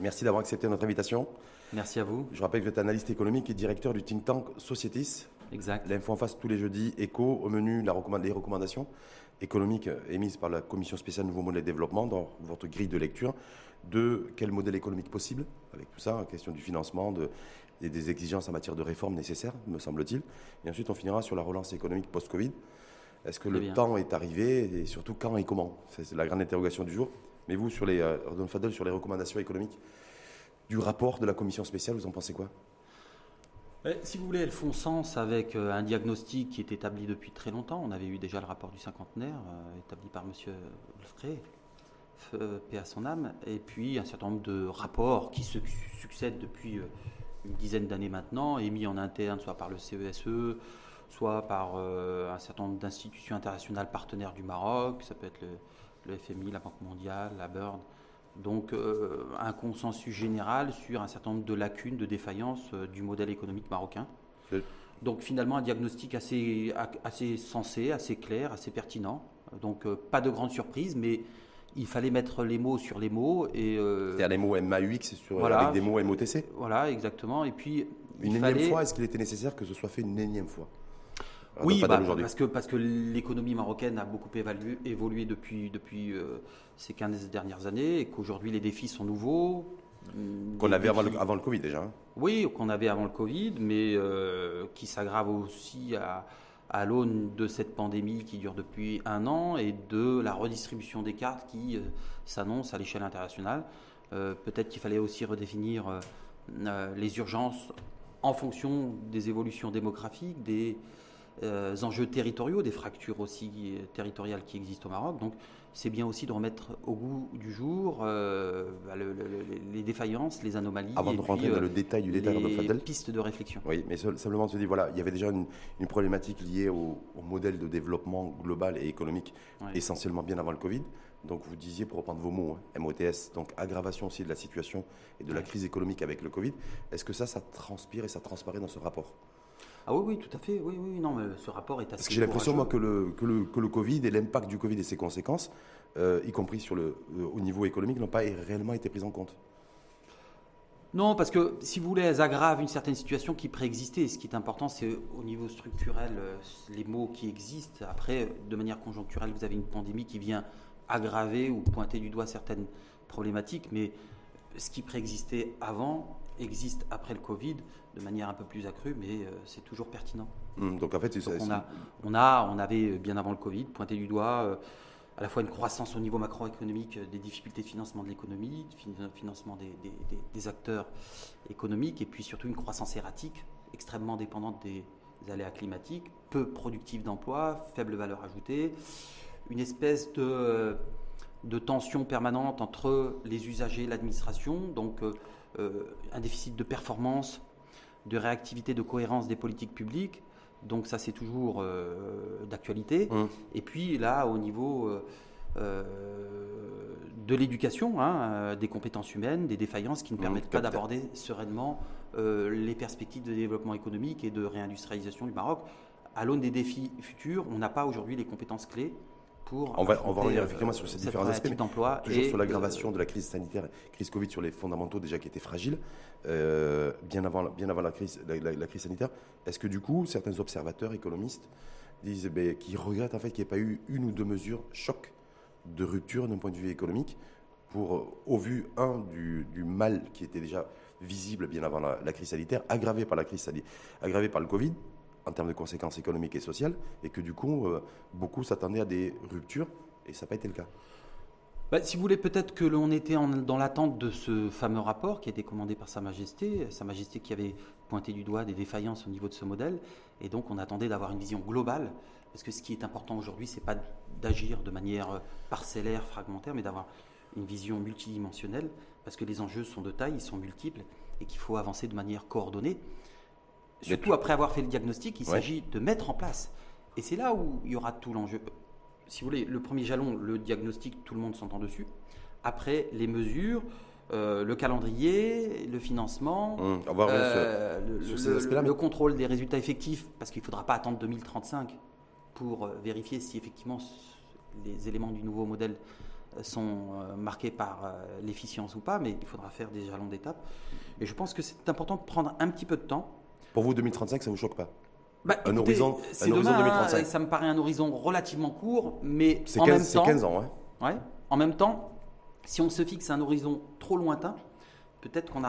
Merci d'avoir accepté notre invitation. Merci à vous. Je rappelle que vous êtes analyste économique et directeur du think tank Societis. Exact. L'info en face tous les jeudis, écho, au menu, la les recommandations économiques émises par la Commission spéciale Nouveau Modèle de Développement dans votre grille de lecture de quel modèle économique possible, avec tout ça, question du financement, de, et des exigences en matière de réforme nécessaires, me semble-t-il. Et ensuite, on finira sur la relance économique post-Covid. Est-ce que le temps est arrivé et surtout quand et comment? C'est la grande interrogation du jour. Mais vous, sur les, euh, Fadel, sur les recommandations économiques du rapport de la commission spéciale, vous en pensez quoi? Eh, si vous voulez, elles font sens avec euh, un diagnostic qui est établi depuis très longtemps. On avait eu déjà le rapport du cinquantenaire, euh, établi par M. Lefray, paix à son âme, et puis un certain nombre de rapports qui se succèdent depuis une dizaine d'années maintenant, émis en interne, soit par le CESE, e, soit par euh, un certain nombre d'institutions internationales partenaires du Maroc, ça peut être le, FMI, la Banque mondiale, la BIRD. Donc euh, un consensus général sur un certain nombre de lacunes, de défaillances euh, du modèle économique marocain. Donc finalement un diagnostic assez, assez sensé, assez clair, assez pertinent. Donc pas de grande surprise, mais il fallait mettre les mots sur les mots. C'est-à-dire les mots MAUX sur, avec des mots MOTC Voilà, exactement. Et puis, une énième fois, est-ce qu'il était nécessaire que ce soit fait une énième fois? Oui, bah, parce que, parce que l'économie marocaine a beaucoup évolué depuis, depuis euh, ces 15 dernières années et qu'aujourd'hui les défis sont nouveaux. Qu'on avait avant, le, avant, le, Covid déjà. Hein. Oui, qu'on avait avant le Covid, mais euh, qui s'aggrave aussi à, à l'aune de cette pandémie qui dure depuis un an et de la redistribution des cartes qui euh, s'annonce à l'échelle internationale. Euh, peut-être qu'il fallait aussi redéfinir euh, les urgences en fonction des évolutions démographiques, des enjeux territoriaux, des fractures aussi territoriales qui existent au Maroc. Donc c'est bien aussi de remettre au goût du jour euh, bah, les défaillances, les anomalies. Avant de rentrer dans le détail du détail, les pistes de réflexion. Oui, mais simplement on se dit, voilà, il y avait déjà une, problématique liée au, modèle de développement global et économique, essentiellement bien avant le Covid. Donc vous disiez, pour reprendre vos mots, hein, MOTS, donc aggravation aussi de la situation et de la crise économique avec le Covid. Est-ce que ça, ça transpire et ça transparaît dans ce rapport? Ah oui, oui, tout à fait. Oui, oui, non, mais ce rapport est assez. Parce que j'ai l'impression, moi, que le, que le, que, le, Covid et l'impact du Covid et ses conséquences, euh, y compris sur le, euh, au niveau économique, n'ont pas réellement été pris en compte. Non, parce que si vous voulez, elles aggravent une certaine situation qui préexistait. Ce qui est important, c'est au niveau structurel, euh, les mots qui existent. Après, de manière conjoncturelle, vous avez une pandémie qui vient aggraver ou pointer du doigt certaines problématiques, mais ce qui préexistait avant existe après le Covid de manière un peu plus accrue, mais euh, c'est toujours pertinent. Hum, donc en fait, on, a, on, a, on avait euh, bien avant le Covid pointé du doigt euh, à la fois une croissance au niveau macroéconomique, des difficultés de financement de l'économie, de financement des, des, acteurs économiques, et puis surtout une croissance erratique, extrêmement dépendante des aléas climatiques, peu productive d'emploi, faible valeur ajoutée, une espèce de, de tension permanente entre les usagers et l'administration, donc un déficit de performance de réactivité, de cohérence des politiques publiques. Donc ça, c'est toujours euh, d'actualité. Mmh. Et puis là, au niveau euh, euh, de l'éducation, hein, des compétences humaines, des défaillances qui ne mmh, permettent pas d'aborder sereinement les perspectives de développement économique et de réindustrialisation du Maroc. À l'aune des défis futurs, on n'a pas aujourd'hui les compétences clés on va, on va revenir effectivement sur ces différents aspects. d'emploi toujours sur l'aggravation de la crise sanitaire, crise Covid, sur les fondamentaux déjà qui étaient fragiles, euh, bien, avant, bien avant la crise, la, crise sanitaire. Est-ce que du coup, certains observateurs économistes disent, qu'ils ben, qui regrettent en fait qu'il n'y ait pas eu une ou deux mesures choc de rupture d'un point de vue économique pour, au vu, un, du, du mal qui était déjà visible bien avant la, crise sanitaire, aggravé par la crise aggravé par le Covid, en termes de conséquences économiques et sociales, et que du coup, euh, beaucoup s'attendaient à des ruptures, et ça n'a pas été le cas. Bah, si vous voulez, peut-être que l'on était dans l'attente de ce fameux rapport qui a été commandé par Sa Majesté, Sa Majesté qui avait pointé du doigt des défaillances au niveau de ce modèle, et donc on attendait d'avoir une vision globale, parce que ce qui est important aujourd'hui, c'est pas d'agir de manière euh, parcellaire, fragmentaire, mais d'avoir une vision multidimensionnelle, parce que les enjeux sont de taille, ils sont multiples, et qu'il faut avancer de manière coordonnée. Surtout après avoir fait le diagnostic, il s'agit de mettre en place. Et c'est là où il y aura tout l'enjeu. Si vous voulez, le premier jalon, le diagnostic, tout le monde s'entend dessus. Après, les mesures, euh, le calendrier, le financement, mmh, euh, le, le, contrôle des résultats effectifs, parce qu'il ne faudra pas attendre 2035 pour euh, vérifier si effectivement les éléments du nouveau modèle sont marqués par l'efficience ou pas, mais il faudra faire des jalons d'étape. Et je pense que c'est important de prendre un petit peu de temps. Pour vous, 2035, ça ne vous choque pas bah, un, horizon, un horizon 2035 Ça me paraît un horizon relativement court, mais en 15, même temps. C'est 15 ans, ouais. ouais. En même temps, si on se fixe un horizon trop lointain, peut-être qu'on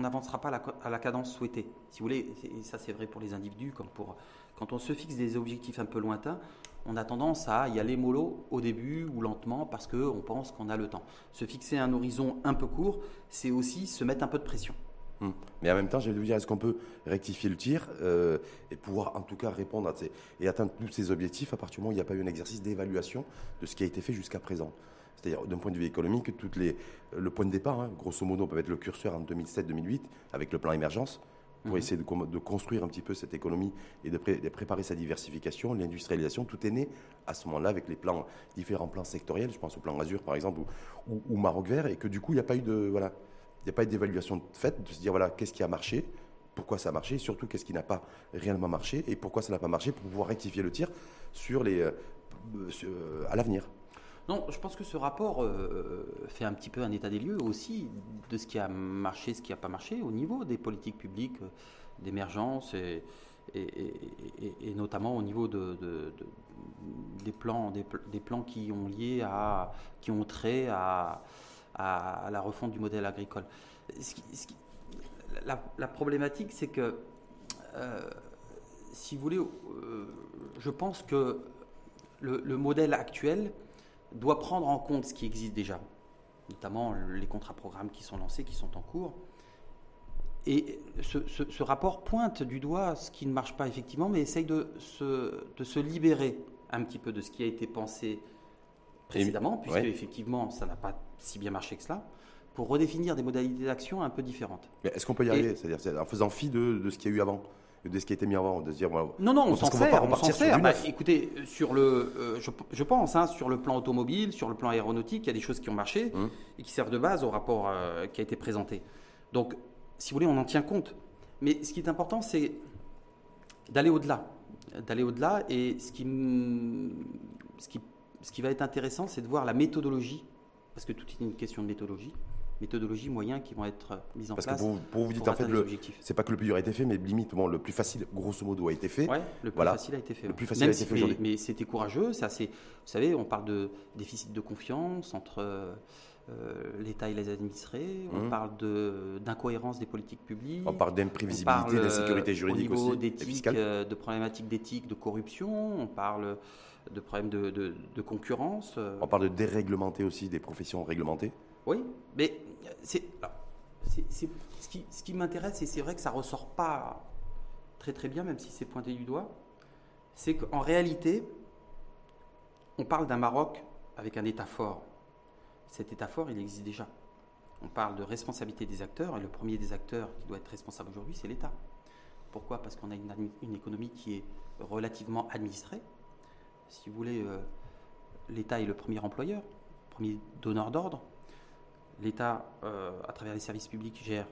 n'avancera pas à la, cadence souhaitée. Si vous voulez, et ça c'est vrai pour les individus comme pour quand on se fixe des objectifs un peu lointains, on a tendance à y aller mollo au début ou lentement parce qu'on pense qu'on a le temps. Se fixer un horizon un peu court, c'est aussi se mettre un peu de pression. Hum. Mais en même temps, j'ai vous dire, est-ce qu'on peut rectifier le tir euh, et pouvoir en tout cas répondre à ces, et atteindre tous ces objectifs à partir du moment où il n'y a pas eu un exercice d'évaluation de ce qui a été fait jusqu'à présent c'est-à-dire d'un point de vue économique, toutes les, le point de départ, hein, grosso modo, peut être le curseur en 2007-2008 avec le plan émergence pour mhm. essayer de, construire un petit peu cette économie et de, préparer sa diversification, l'industrialisation. Tout est né à ce moment-là avec les plans, différents plans sectoriels. Je pense au plan Azur par exemple ou, Maroc Vert et que du coup il n'y a pas eu de voilà, il a pas d'évaluation faite de se dire voilà qu'est-ce qui a marché, pourquoi ça a marché, et surtout qu'est-ce qui n'a pas réellement marché et pourquoi ça n'a pas marché pour pouvoir rectifier le tir sur les euh, euh, à l'avenir. Non, je pense que ce rapport euh, fait un petit peu un état des lieux aussi de ce qui a marché, ce qui n'a pas marché au niveau des politiques publiques d'émergence et, notamment au niveau de, des, plans, des, plans qui ont lié à, qui ont trait à, à, la refonte du modèle agricole. la, problématique, c'est que, euh, si vous voulez, je pense que le, le modèle actuel doit prendre en compte ce qui existe déjà, notamment les contrats programmes qui sont lancés, qui sont en cours. Et ce, rapport pointe du doigt ce qui ne marche pas effectivement, mais essaye de se, de se libérer un petit peu de ce qui a été pensé précédemment, puisque effectivement ça n'a pas si bien marché que cela, pour redéfinir des modalités d'action un peu différentes. Est-ce qu'on peut y arriver C'est-à-dire en faisant fi de, de ce qu'il y a eu avant de ce qui a été mis avant, de dire non non on s'en sert, on s'en sert. Bah, écoutez, sur le, euh, je, pense, hein, sur le plan automobile, sur le plan aéronautique, il y a des choses qui ont marché hum. et qui servent de base au rapport euh, qui a été présenté. Donc, si vous voulez, on en tient compte. Mais ce qui est important, c'est d'aller au-delà, d'aller au-delà. Et ce qui, ce qui, ce qui va être intéressant, c'est de voir la méthodologie, parce que tout est une question de méthodologie méthodologies, moyens qui vont être mis en place. Parce que pour, vous dites en fait, c'est pas que le plus dur a été fait, mais limite, bon, le plus facile, grosso modo, a été fait. Oui, le plus facile a été fait. Le plus facile a été fait aujourd'hui. Mais c'était courageux, c'est assez. Vous savez, on parle de déficit de confiance entre euh, l'État et les administrés, on mmh. parle d'incohérence des politiques publiques. On parle d'imprévisibilité, d'insécurité juridique aussi. d'éthique, euh, de problématiques d'éthique, de corruption, on parle de problèmes de, de, de concurrence. Euh. On parle de déréglementer aussi des professions réglementées. Oui, mais c'est, ce qui, ce qui m'intéresse, et c'est vrai que ça ressort pas très très bien, même si c'est pointé du doigt, c'est qu'en réalité, on parle d'un Maroc avec un État fort. Cet État fort, il existe déjà. On parle de responsabilité des acteurs, et le premier des acteurs qui doit être responsable aujourd'hui, c'est l'État. Pourquoi? Parce qu'on a une, une, économie qui est relativement administrée. Si vous voulez, euh, l'État est le premier employeur, premier donneur d'ordre, l'État, euh, à travers les services publics, gère,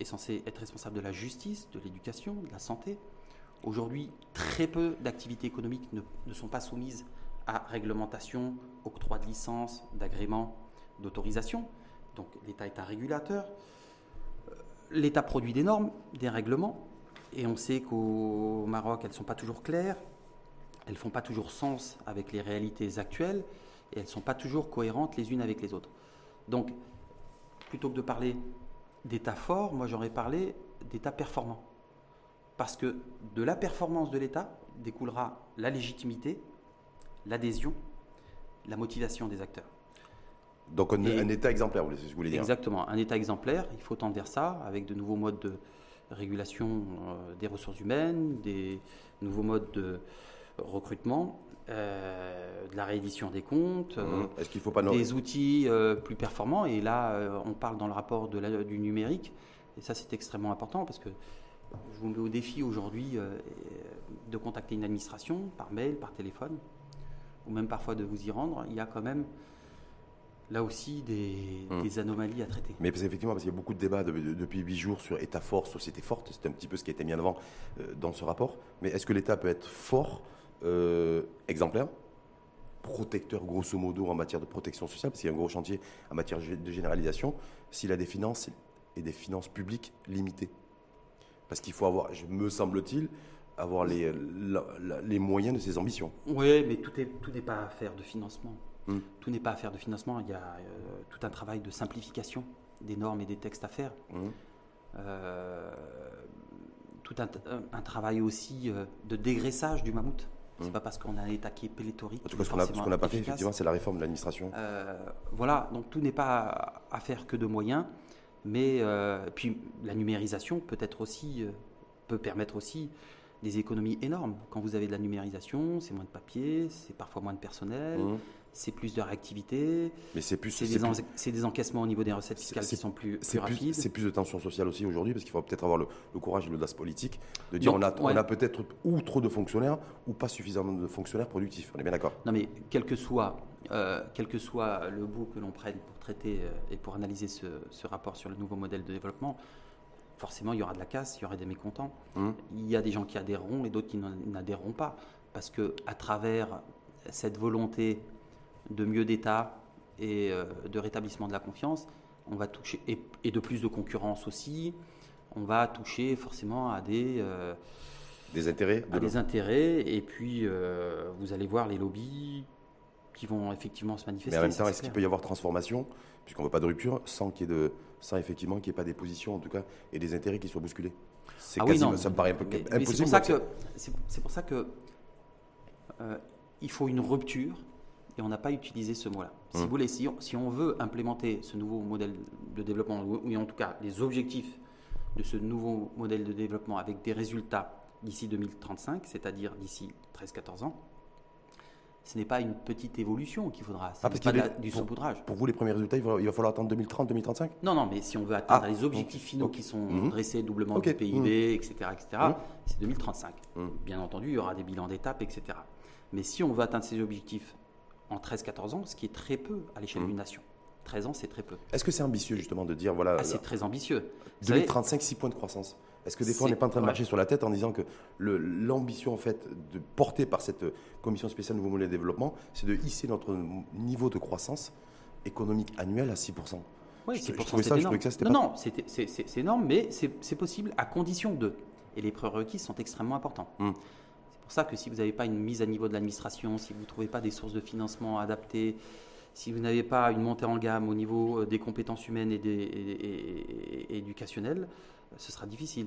est censé être responsable de la justice, de l'éducation, de la santé. Aujourd'hui, très peu d'activités économiques ne, sont pas soumises à réglementation, octroi de licence, d'agrément, d'autorisation. Donc l'État est un régulateur. Euh, L'État produit des normes, des règlements, et on sait qu'au Maroc, elles ne sont pas toujours claires, elles ne font pas toujours sens avec les réalités actuelles, et elles ne sont pas toujours cohérentes les unes avec les autres. Donc plutôt que de parler d'État fort, moi j'aurais parlé d'État performant. Parce que de la performance de l'État découlera la légitimité, l'adhésion, la motivation des acteurs. Donc un, État exemplaire, vous voulez dire? Exactement, un État exemplaire, il faut tendre vers ça, avec de nouveaux modes de régulation euh, des ressources humaines, des nouveaux modes de recrutement, euh, de la réédition des comptes, mhm. euh, Est-ce qu'il faut pas des outils euh, plus performants? Et là, on parle dans le rapport de la, du numérique. Et ça, c'est extrêmement important parce que je vous mets au défi aujourd'hui de contacter une administration par mail, par téléphone, ou même parfois de vous y rendre. Il y a quand même là aussi des, mhm. anomalies à traiter. Mais effectivement, parce qu'il y a beaucoup de débats depuis huit jours sur État fort, société forte. C'est un petit peu ce qui a été mis en avant dans ce rapport. Mais est-ce que l'État peut être fort euh, exemplaire protecteur grosso modo en matière de protection sociale, parce qu'il y a un gros chantier en matière de généralisation, s'il a des finances et des finances publiques limitées. Parce qu'il faut avoir, me semble-t-il, avoir les, les moyens de ses ambitions. Oui, mais tout n'est tout pas affaire de financement. Hmm. Tout n'est pas affaire de financement. Il y a euh, tout un travail de simplification des normes et des textes à faire. Hmm. Euh, tout un, travail aussi euh, de dégraissage du mammouth. C'est n'est hmm. pas parce qu'on a un État qui est pléthorique. En tout cas, ce qu'on n'a pas fait, effectivement, c'est la réforme de l'administration. voilà, donc tout n'est pas affaire que de moyens, mais puis la numérisation peut être aussi peut permettre aussi des économies énormes. Quand vous avez de la numérisation, c'est moins de papier, c'est parfois moins de personnel, mmh. C'est plus de réactivité. Mais c'est plus. C'est des, des, encaissements au niveau des recettes fiscales qui sont plus, rapides. C'est plus de tension sociale aussi aujourd'hui, parce qu'il faut peut-être avoir le, courage et l'audace politique de dire on a, on a peut-être ou trop de fonctionnaires ou pas suffisamment de fonctionnaires productifs. On est bien d'accord Non, mais quel que soit, euh, quel que soit le bout que l'on prenne pour traiter euh, et pour analyser ce, ce rapport sur le nouveau modèle de développement, forcément, il y aura de la casse, il y aura des mécontents. Mmh. Il y a des gens qui adhéreront et d'autres qui n'adhéreront pas. Parce que à travers cette volonté de mieux d'État et euh, de rétablissement de la confiance, on va toucher, et, de plus de concurrence aussi, on va toucher forcément à des... Euh, des intérêts à des intérêts, et puis euh, vous allez voir les lobbies qui vont effectivement se manifester. Mais en même temps, est-ce qu'il peut y avoir transformation, puisqu'on ne veut pas de rupture, sans qu'il y ait de, sans effectivement qu'il n'y ait pas des positions en tout cas et des intérêts qui soient bousculés. C'est ah oui, non, ça me paraît un peu impossible. C'est pour ça que c'est pour ça que il faut une rupture et on n'a pas utilisé ce mot-là. Si hum. vous voulez, si on, si on, veut implémenter ce nouveau modèle de développement ou en tout cas les objectifs de ce nouveau modèle de développement avec des résultats d'ici 2035, c'est-à-dire d'ici 13-14 ans, ce n'est pas une petite évolution qu'il faudra. Ce ah, n'est pas du saupoudrage. Pour vous, les premiers résultats, il va, falloir attendre 2030, 2035 Non, non, mais si on veut atteindre ah, les objectifs finaux qui sont mhm. dressés, doublement du PIB, etc., etc., c'est 2035. Mhm. Bien entendu, il y aura des bilans d'étape, etc. Mais si on veut atteindre ces objectifs en 13-14 ans, ce qui est très peu à l'échelle mhm. d'une nation. 13 ans, c'est très peu. Est-ce que c'est ambitieux justement de dire voilà ah, C'est très ambitieux. 2035, 6 points de croissance. Est-ce que des fois on n'est pas en train de marcher sur la tête en disant que l'ambition en fait de porter par cette commission spéciale nouveau modèle de développement, c'est de hisser notre niveau de croissance économique annuel à 6%. Oui, je, trouvais ça, je que ça, Non, non, c'est énorme, mais c'est possible à condition de. Et les prérequis sont extrêmement importants. Hmm. C'est pour ça que si vous n'avez pas une mise à niveau de l'administration, si vous ne trouvez pas des sources de financement adaptées, si vous n'avez pas une montée en gamme au niveau euh, des compétences humaines et, éducationnelles, ce sera difficile.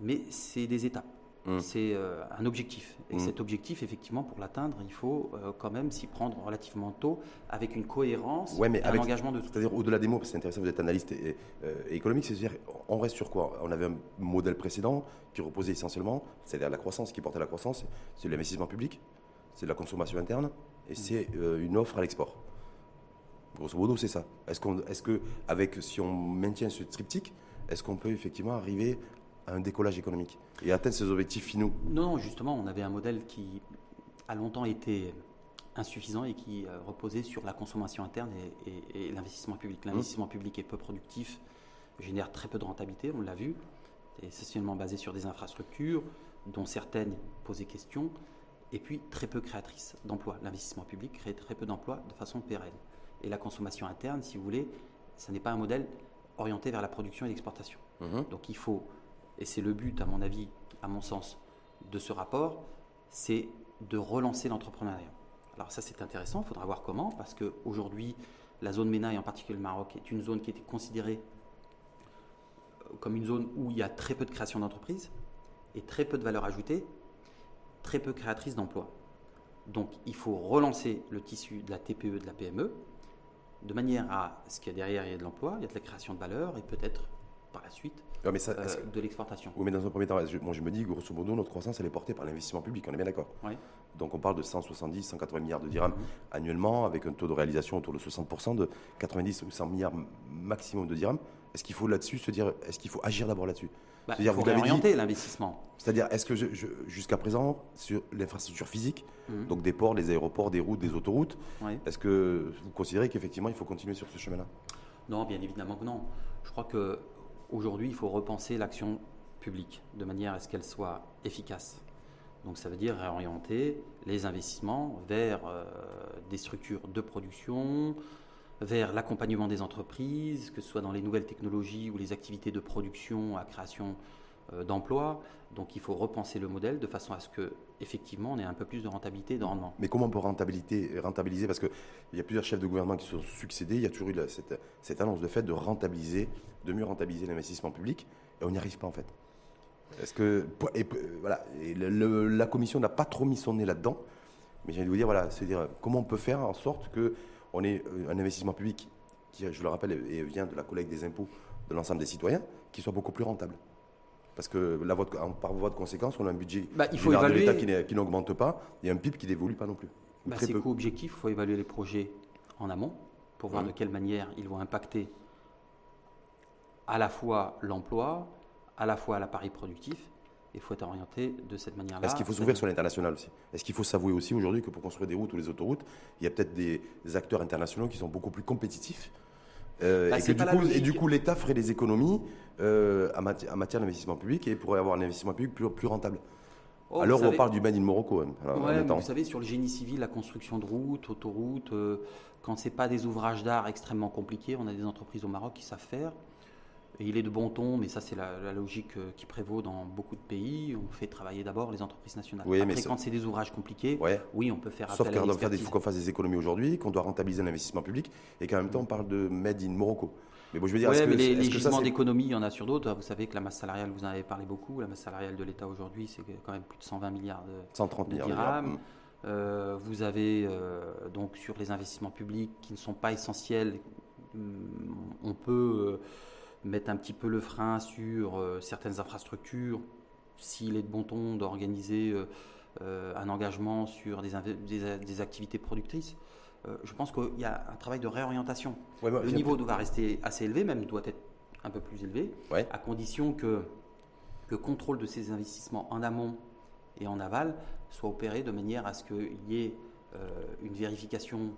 Mais c'est des étapes. Mmh. C'est euh, un objectif. Et mmh. cet objectif, effectivement, pour l'atteindre, il faut euh, quand même s'y prendre relativement tôt, avec une cohérence ouais, mais un engagement de tout. C'est-à-dire, au-delà des mots, parce que c'est intéressant, vous êtes analyste euh, économique, c'est-à-dire, on reste sur quoi? On avait un modèle précédent qui reposait essentiellement, c'est-à-dire la croissance, qui portait la croissance, c'est l'investissement public, c'est la consommation interne, et mmh. c'est une offre à l'export. Grosso modo, c'est ça. Est-ce, qu'on, est-ce que, avec, si on maintient ce triptyque, est-ce qu'on peut effectivement arriver à un décollage économique et atteindre ces objectifs finaux Non, justement, on avait un modèle qui a longtemps été insuffisant et qui euh, reposait sur la consommation interne et, l'investissement public. L'investissement mmh. public est peu productif, génère très peu de rentabilité, on l'a vu, essentiellement basé sur des infrastructures dont certaines posaient question, et puis très peu créatrices d'emplois. L'investissement public crée très peu d'emplois de façon pérenne. Et la consommation interne, si vous voulez, ce n'est pas un modèle orienté vers la production et l'exportation. Mhm. Donc il faut, et c'est le but à mon avis, à mon sens, de ce rapport, c'est de relancer l'entrepreneuriat. Alors ça c'est intéressant, il faudra voir comment, parce qu'aujourd'hui, la zone MENA et en particulier le Maroc est une zone qui était considérée euh, comme une zone où il y a très peu de création d'entreprises et très peu de valeur ajoutée, très peu créatrice d'emplois. Donc il faut relancer le tissu de la TPE, de la PME, de manière à ce qu'il y a derrière, il y a de l'emploi, il y a de la création de valeur et peut-être par la suite euh, de l'exportation. Oui, mais dans un premier temps, je, je me dis, grosso modo, notre croissance, elle est portée par l'investissement public, on est bien d'accord oui. Donc on parle de 170, 180 milliards de dirhams mhm. annuellement, avec un taux de réalisation autour de 60%, de 90 ou 100 milliards maximum de dirhams. Est-ce qu'il faut là-dessus se dire, est-ce qu'il faut agir d'abord là-dessus? Bah, il faut orienter l'investissement. C'est-à-dire, est-ce que jusqu'à présent, sur l'infrastructure physique, mhm. donc des ports, des aéroports, des routes, des autoroutes, est-ce que vous considérez qu'effectivement il faut continuer sur ce chemin-là? Non, bien évidemment que non. Je crois qu'aujourd'hui, il faut repenser l'action publique de manière à ce qu'elle soit efficace. Donc ça veut dire réorienter les investissements vers euh, des structures de production, vers l'accompagnement des entreprises, que ce soit dans les nouvelles technologies ou les activités de production à création euh, d'emplois. Donc il faut repenser le modèle de façon à ce que effectivement on ait un peu plus de rentabilité et de rendement. Mais comment on peut rentabiliser, rentabiliser? Parce qu'il y a plusieurs chefs de gouvernement qui se sont succédés. Il y a toujours eu cette, annonce de fait de rentabiliser, de mieux rentabiliser l'investissement public, et on n'y arrive pas en fait. Est-ce que et, voilà, la commission n'a pas trop mis son nez là-dedans, mais j'ai envie de vous dire voilà, c'est dire comment on peut faire en sorte que on ait un investissement public qui, je le rappelle, vient de la collecte des impôts de l'ensemble des citoyens, qui soit beaucoup plus rentable? Parce que la par voie de conséquence, on a un budget bah, il faut évaluer... de l'État qui, n'augmente pas et un PIB qui n'évolue pas non plus. Bah, c'est co-objectif, il faut évaluer les projets en amont pour voir de quelle manière ils vont impacter à la fois l'emploi, à la fois l'appareil productif. Il faut être orienté de cette manière-là. Est-ce qu'il faut s'ouvrir sur l'international aussi? Est-ce qu'il faut s'avouer aussi aujourd'hui que pour construire des routes ou les autoroutes, il y a peut-être des acteurs internationaux qui sont beaucoup plus compétitifs euh, bah, et, du coup, l'État ferait des économies euh, en, matière d'investissement public et pourrait avoir un investissement public plus, plus rentable. Oh, Alors on parle du Made in Morocco. Hein, vous savez, sur le génie civil, la construction de routes, autoroutes, euh, quand ce n'est pas des ouvrages d'art extrêmement compliqués, on a des entreprises au Maroc qui savent faire. Et il est de bon ton, mais ça c'est la, logique euh, qui prévaut dans beaucoup de pays. On fait travailler d'abord les entreprises nationales. Oui, Après, quand c'est des ouvrages compliqués, oui, on peut faire Sauf qu'il faut qu'on fasse des économies aujourd'hui, qu'on doit rentabiliser l'investissement public, et qu'en même temps on parle de Made in Morocco. Mais bon, je veux dire, que, les, gisements d'économie, il y en a sur d'autres. Vous savez que la masse salariale, vous en avez parlé beaucoup. La masse salariale de l'État aujourd'hui, c'est quand même plus de 120 milliards de, 130 milliards dirhams. Euh, vous avez euh, donc sur les investissements publics qui ne sont pas essentiels, on peut mettre un petit peu le frein sur euh, certaines infrastructures, s'il est de bon ton d'organiser euh, euh, un engagement sur des, des, activités productrices. je pense qu'il y a un travail de réorientation. le niveau doit rester assez élevé, même doit être un peu plus élevé, à condition que le contrôle de ces investissements en amont et en aval soit opéré de manière à ce qu'il y ait une vérification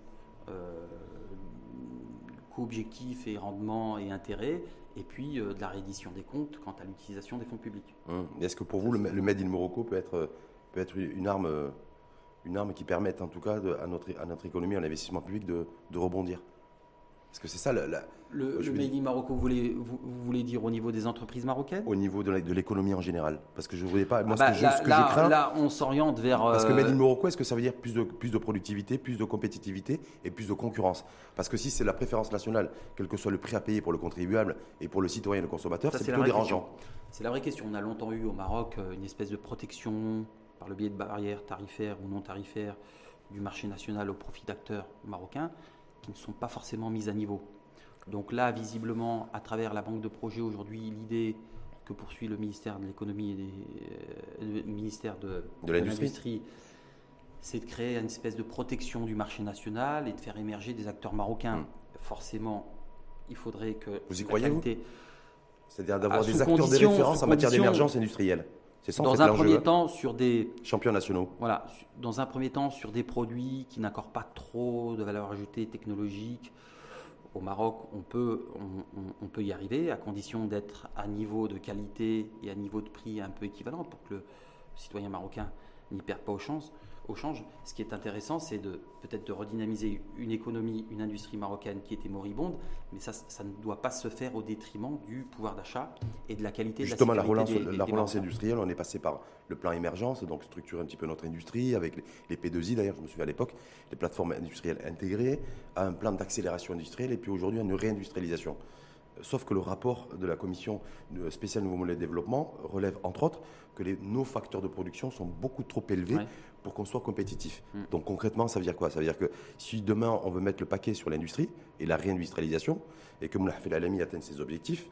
co-objectif et rendement et intérêt, et puis euh, de la réédition des comptes quant à l'utilisation des fonds publics. Hum. Est-ce que pour vous, le, Made in Morocco peut être, peut être une, arme, une arme qui permette en tout cas à, notre, à notre économie, à l'investissement public de, de rebondir? Parce que c'est ça la, le, le Made in Morocco, vous voulez, vous, voulez dire au niveau des entreprises marocaines? Au niveau de l'économie en général. Parce que je ne voulais pas. Moi, ah ce que, bah, là, je, crains. Là, on s'oriente vers. Parce que Made in Morocco, est-ce que ça veut dire plus de, plus de productivité, plus de compétitivité et plus de concurrence? Parce que si c'est la préférence nationale, quel que soit le prix à payer pour le contribuable et pour le citoyen et le consommateur, c'est plutôt dérangeant. C'est la vraie question. On a longtemps eu au Maroc euh, une espèce de protection par le biais de barrières tarifaires ou non tarifaires du marché national au profit d'acteurs marocains qui ne sont pas forcément mises à niveau. Donc là, visiblement, à travers la banque de projets aujourd'hui, l'idée que poursuit le ministère de l'économie et des, euh, le ministère de, l'industrie, c'est de créer une espèce de protection du marché national et de faire émerger des acteurs marocains. Hmm. Forcément, il faudrait que vous y croyez C'est-à-dire d'avoir des acteurs de référence en matière d'émergence industrielle. C'est dans un premier temps sur des champions nationaux. Voilà, dans un premier temps sur des produits qui n'accordent pas trop de valeur ajoutée technologique. Au Maroc, on peut, y arriver à condition d'être à niveau de qualité et à niveau de prix un peu équivalent pour que le citoyen marocain n'y perde pas aux chances au change. Ce qui est intéressant, c'est de peut-être de redynamiser une économie, une industrie marocaine qui était moribonde, mais ça, ça ne doit pas se faire au détriment du pouvoir d'achat et de la qualité Justement, de la, relance, la relance industrielle, on est passé par le plan émergence, donc structurer un petit peu notre industrie avec les, P2I d'ailleurs, je me souviens à l'époque, les plateformes industrielles intégrées, à un plan d'accélération industrielle et puis aujourd'hui à une réindustrialisation. Sauf que le rapport de la commission spéciale Nouveau Modèle de Développement relève entre autres que les, nos facteurs de production sont beaucoup trop élevés pour qu'on soit compétitif. Mm. Donc concrètement, ça veut dire quoi? Ça veut dire que si demain on veut mettre le paquet sur l'industrie et la réindustrialisation, et que Moulay Alami atteigne ses objectifs,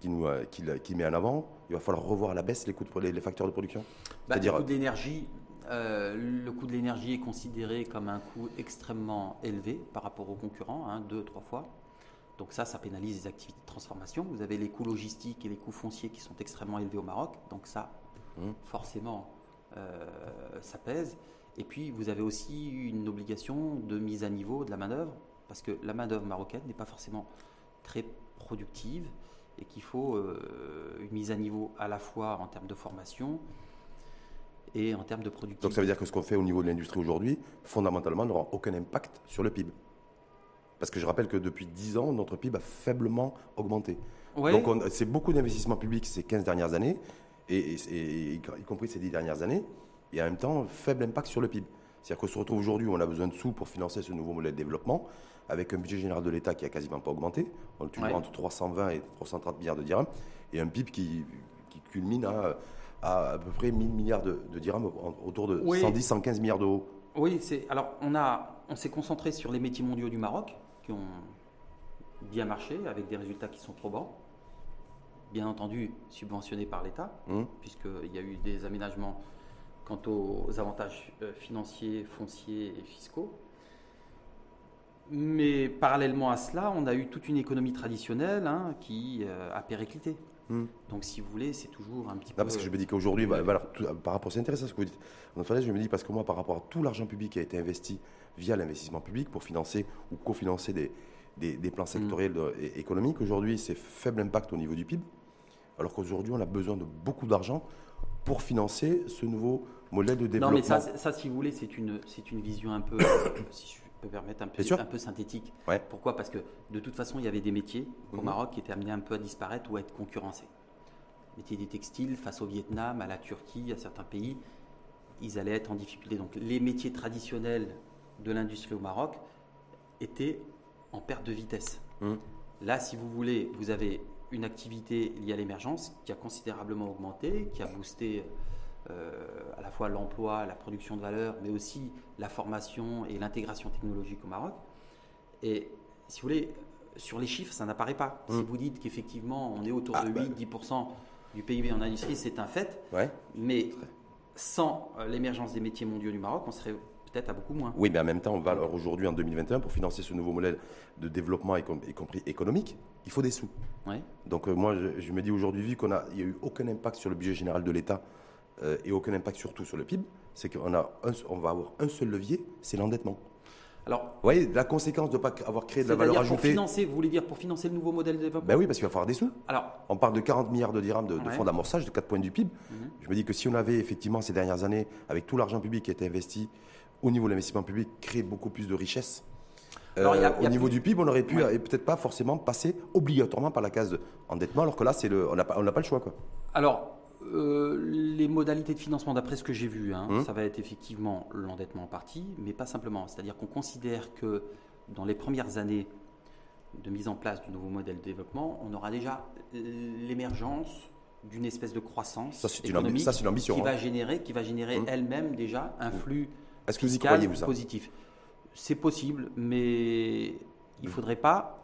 qu'il euh, qui met en avant, il va falloir revoir à la baisse les, coûts de, les, facteurs de production. Bah, le coût de l'énergie, euh, le coût de l'énergie est considéré comme un coût extrêmement élevé par rapport aux concurrents, hein, deux, trois fois. Donc ça, ça pénalise les activités de transformation. Vous avez les coûts logistiques et les coûts fonciers qui sont extrêmement élevés au Maroc. Donc ça, mmh. forcément, euh, ça pèse. Et puis, vous avez aussi une obligation de mise à niveau de la main-d'œuvre, parce que la main-d'œuvre marocaine n'est pas forcément très productive et qu'il faut euh, une mise à niveau à la fois en termes de formation et en termes de productivité. Donc ça veut dire que ce qu'on fait au niveau de l'industrie aujourd'hui, fondamentalement, n'aura aucun impact sur le PIB. Parce que je rappelle que depuis 10 ans, notre PIB a faiblement augmenté. Donc c'est beaucoup d'investissements publics ces 15 dernières années, et, y compris ces 10 dernières années, et en même temps, faible impact sur le PIB. C'est-à-dire qu'on se retrouve aujourd'hui où on a besoin de sous pour financer ce nouveau modèle de développement, avec un budget général de l'État qui a quasiment pas augmenté. On est toujours entre 320 et 330 milliards de dirhams, et un PIB qui, culmine à, à, peu près 1000 milliards de, dirhams, autour de 110-115 milliards d'euros. Oui, c'est alors on a on s'est concentré sur les métiers mondiaux du Maroc qui ont bien marché avec des résultats qui sont probants bien entendu subventionné par l'État, mmh. puisqu'il y a eu des aménagements quant aux avantages euh, financiers, fonciers et fiscaux. Mais parallèlement à cela, on a eu toute une économie traditionnelle hein, qui euh, a périclité. Mmh. Donc, si vous voulez, c'est toujours un petit peu. Parce que je me dis qu'aujourd'hui, bah, par rapport, c'est intéressant ce que vous dites. En fait, je me dis parce que moi, par rapport à tout l'argent public qui a été investi via l'investissement public pour financer ou cofinancer des, des, plans mmh. sectoriels économiques, aujourd'hui, c'est faible impact au niveau du PIB alors qu'aujourd'hui, on a besoin de beaucoup d'argent pour financer ce nouveau modèle de développement. Non, mais ça, ça si vous voulez, c'est une, c'est une vision un peu, si je peux permettre, un peu, un peu synthétique. Pourquoi? Parce que de toute façon, il y avait des métiers au mhm. Maroc qui étaient amenés un peu à disparaître ou à être concurrencés. Métiers des textiles, face au Vietnam, à la Turquie, à certains pays, ils allaient être en difficulté. Donc les métiers traditionnels de l'industrie au Maroc étaient en perte de vitesse. Mhm. Là, si vous voulez, vous avez une activité liée à l'émergence qui a considérablement augmenté, qui a boosté euh, à la fois l'emploi, la production de valeur, mais aussi la formation et l'intégration technologique au Maroc. Et si vous voulez, sur les chiffres, ça n'apparaît pas. Si mmh. vous dites qu'effectivement, on est autour ah, de 8-10% bah. du PIB en industrie, c'est un fait. Mais sans euh, l'émergence des métiers mondiaux du Maroc, on serait peut-être à beaucoup moins. Oui, mais en même temps, on va aujourd'hui en 2021 pour financer ce nouveau modèle de développement, y compris économique, il faut des sous. Donc euh, moi, je, me dis aujourd'hui, vu qu'on a, il n'y a eu aucun impact sur le budget général de l'État euh, et aucun impact surtout sur le PIB, c'est qu'on a on va avoir un seul levier, c'est l'endettement. Alors, vous voyez, la conséquence de ne pas avoir créé de la valeur ajoutée. Pour financer, vous voulez dire pour financer le nouveau modèle de développement? Ben oui, parce qu'il va falloir des sous. Alors, on parle de 40 milliards de dirhams de, fonds d'amorçage, de 4 points du PIB. Mhm. Je me dis que si on avait effectivement ces dernières années, avec tout l'argent public qui a été investi au niveau de l'investissement public, créé beaucoup plus de richesses, euh, au niveau du PIB, on aurait pu et peut-être pas forcément passer obligatoirement par la case endettement, alors que là, c'est le, on n'a pas, pas, le choix. Quoi. Alors, euh, les modalités de financement, d'après ce que j'ai vu, hein, hum. ça va être effectivement l'endettement en partie, mais pas simplement. C'est-à-dire qu'on considère que dans les premières années de mise en place du nouveau modèle de développement, on aura déjà l'émergence d'une espèce de croissance ça, économique ça, qui, va hein. générer, qui va générer hum. elle-même déjà un hum. flux Est-ce que vous y croyez, vous, ça positif c'est possible, mais il ne faudrait pas,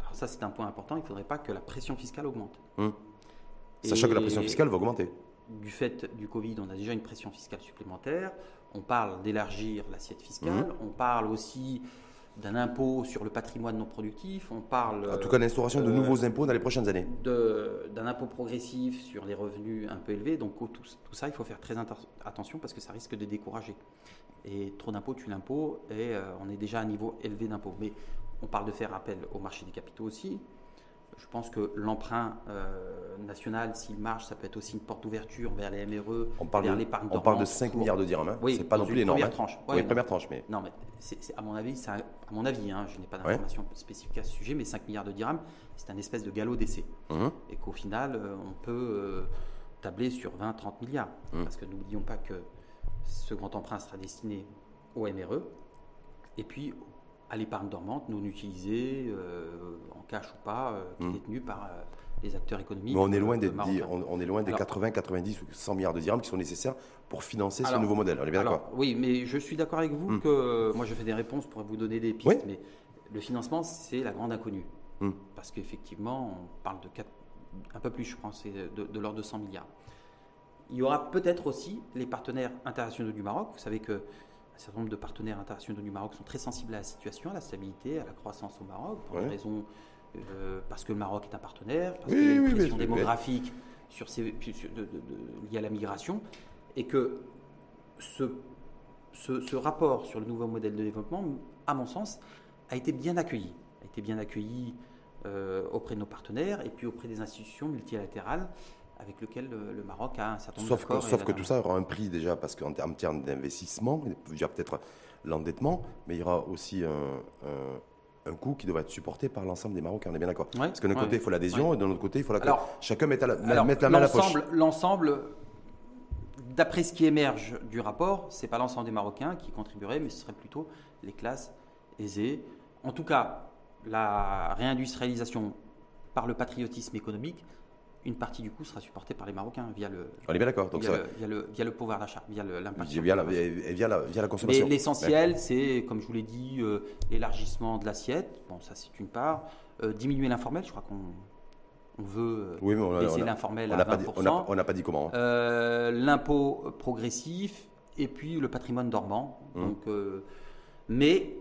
alors ça c'est un point important, il ne faudrait pas que la pression fiscale augmente. Hum. Sachant que la pression fiscale va augmenter. Du fait du Covid, on a déjà une pression fiscale supplémentaire. On parle d'élargir l'assiette fiscale. Hum. On parle aussi d'un impôt sur le patrimoine non productif. On parle. En tout cas, l'instauration de euh, nouveaux impôts dans les prochaines années. D'un impôt progressif sur les revenus un peu élevés. Donc, tout, tout ça, il faut faire très attention parce que ça risque de décourager. Et trop d'impôts tue l'impôt et euh, on est déjà à un niveau élevé d'impôts. Mais on parle de faire appel au marché des capitaux aussi. Je pense que l'emprunt euh, national, s'il marche, ça peut être aussi une porte d'ouverture vers les MRE, on parle vers l'épargne On parle de 5 milliards de dirhams. Hein. Oui, c'est pas non plus énorme. Première hein. tranche. oui, première tranche, mais non, mais à mon avis, à mon avis, hein, je n'ai pas d'informations spécifiques à ce sujet, mais 5 milliards de dirhams, c'est un espèce de galop d'essai, mmh. et qu'au final, euh, on peut tabler sur 20-30 milliards, mmh. parce que n'oublions pas que ce grand emprunt sera destiné au MRE et puis à l'épargne dormante non utilisée, euh, en cash ou pas, euh, qui est hmm. détenue par euh, les acteurs économiques. Mais on est loin des, on, est loin des 80, 90 ou 100 milliards de dirhams qui sont nécessaires pour financer ce nouveau modèle. On est bien d'accord Oui, mais je suis d'accord avec vous hmm. que moi je fais des réponses pour vous donner des pistes, mais le financement c'est la grande inconnue. Hmm. Parce qu'effectivement, on parle de 4, un peu plus, je pense, de, de l'ordre de 100 milliards. Il y aura peut-être aussi les partenaires internationaux du Maroc. Vous savez que un certain nombre de partenaires internationaux du Maroc sont très sensibles à la situation, à la stabilité, à la croissance au Maroc, pour des raisons euh, parce que le Maroc est un partenaire, parce qu'il y a une pression démographique sur ces, liée à la migration, et que ce, ce, rapport sur le nouveau modèle de développement, à mon sens, a été bien accueilli, a été bien accueilli euh, auprès de nos partenaires et puis auprès des institutions multilatérales avec lequel le, Maroc a un certain nombre Sauf que, sauf que tout ça aura un prix déjà, parce qu'en termes termes d'investissement, il y a peut-être l'endettement, mais il y aura aussi un, un, coût qui devra être supporté par l'ensemble des Marocains, on est bien d'accord Parce que d'un côté, il faut l'adhésion, et de l'autre côté, il faut la, chacun mette, la, main à la poche. L'ensemble, d'après ce qui émerge du rapport, ce n'est pas l'ensemble des Marocains qui contribueraient, mais ce serait plutôt les classes aisées. En tout cas, la réindustrialisation par le patriotisme économique, une partie du coût sera supportée par les Marocains via le, On est bien d'accord. Via, le, via, le, via, le, pouvoir d'achat, via l'impact. Via, la, via, la, via la consommation. Mais l'essentiel, c'est, comme je vous l'ai dit, euh, l'élargissement de l'assiette. Bon, ça, c'est une part. Euh, diminuer l'informel, je crois qu'on on veut oui, baisser l'informel à 20%. on n'a pas dit comment. Hein. Euh, l'impôt progressif et puis le patrimoine dormant. Mmh. Donc, mais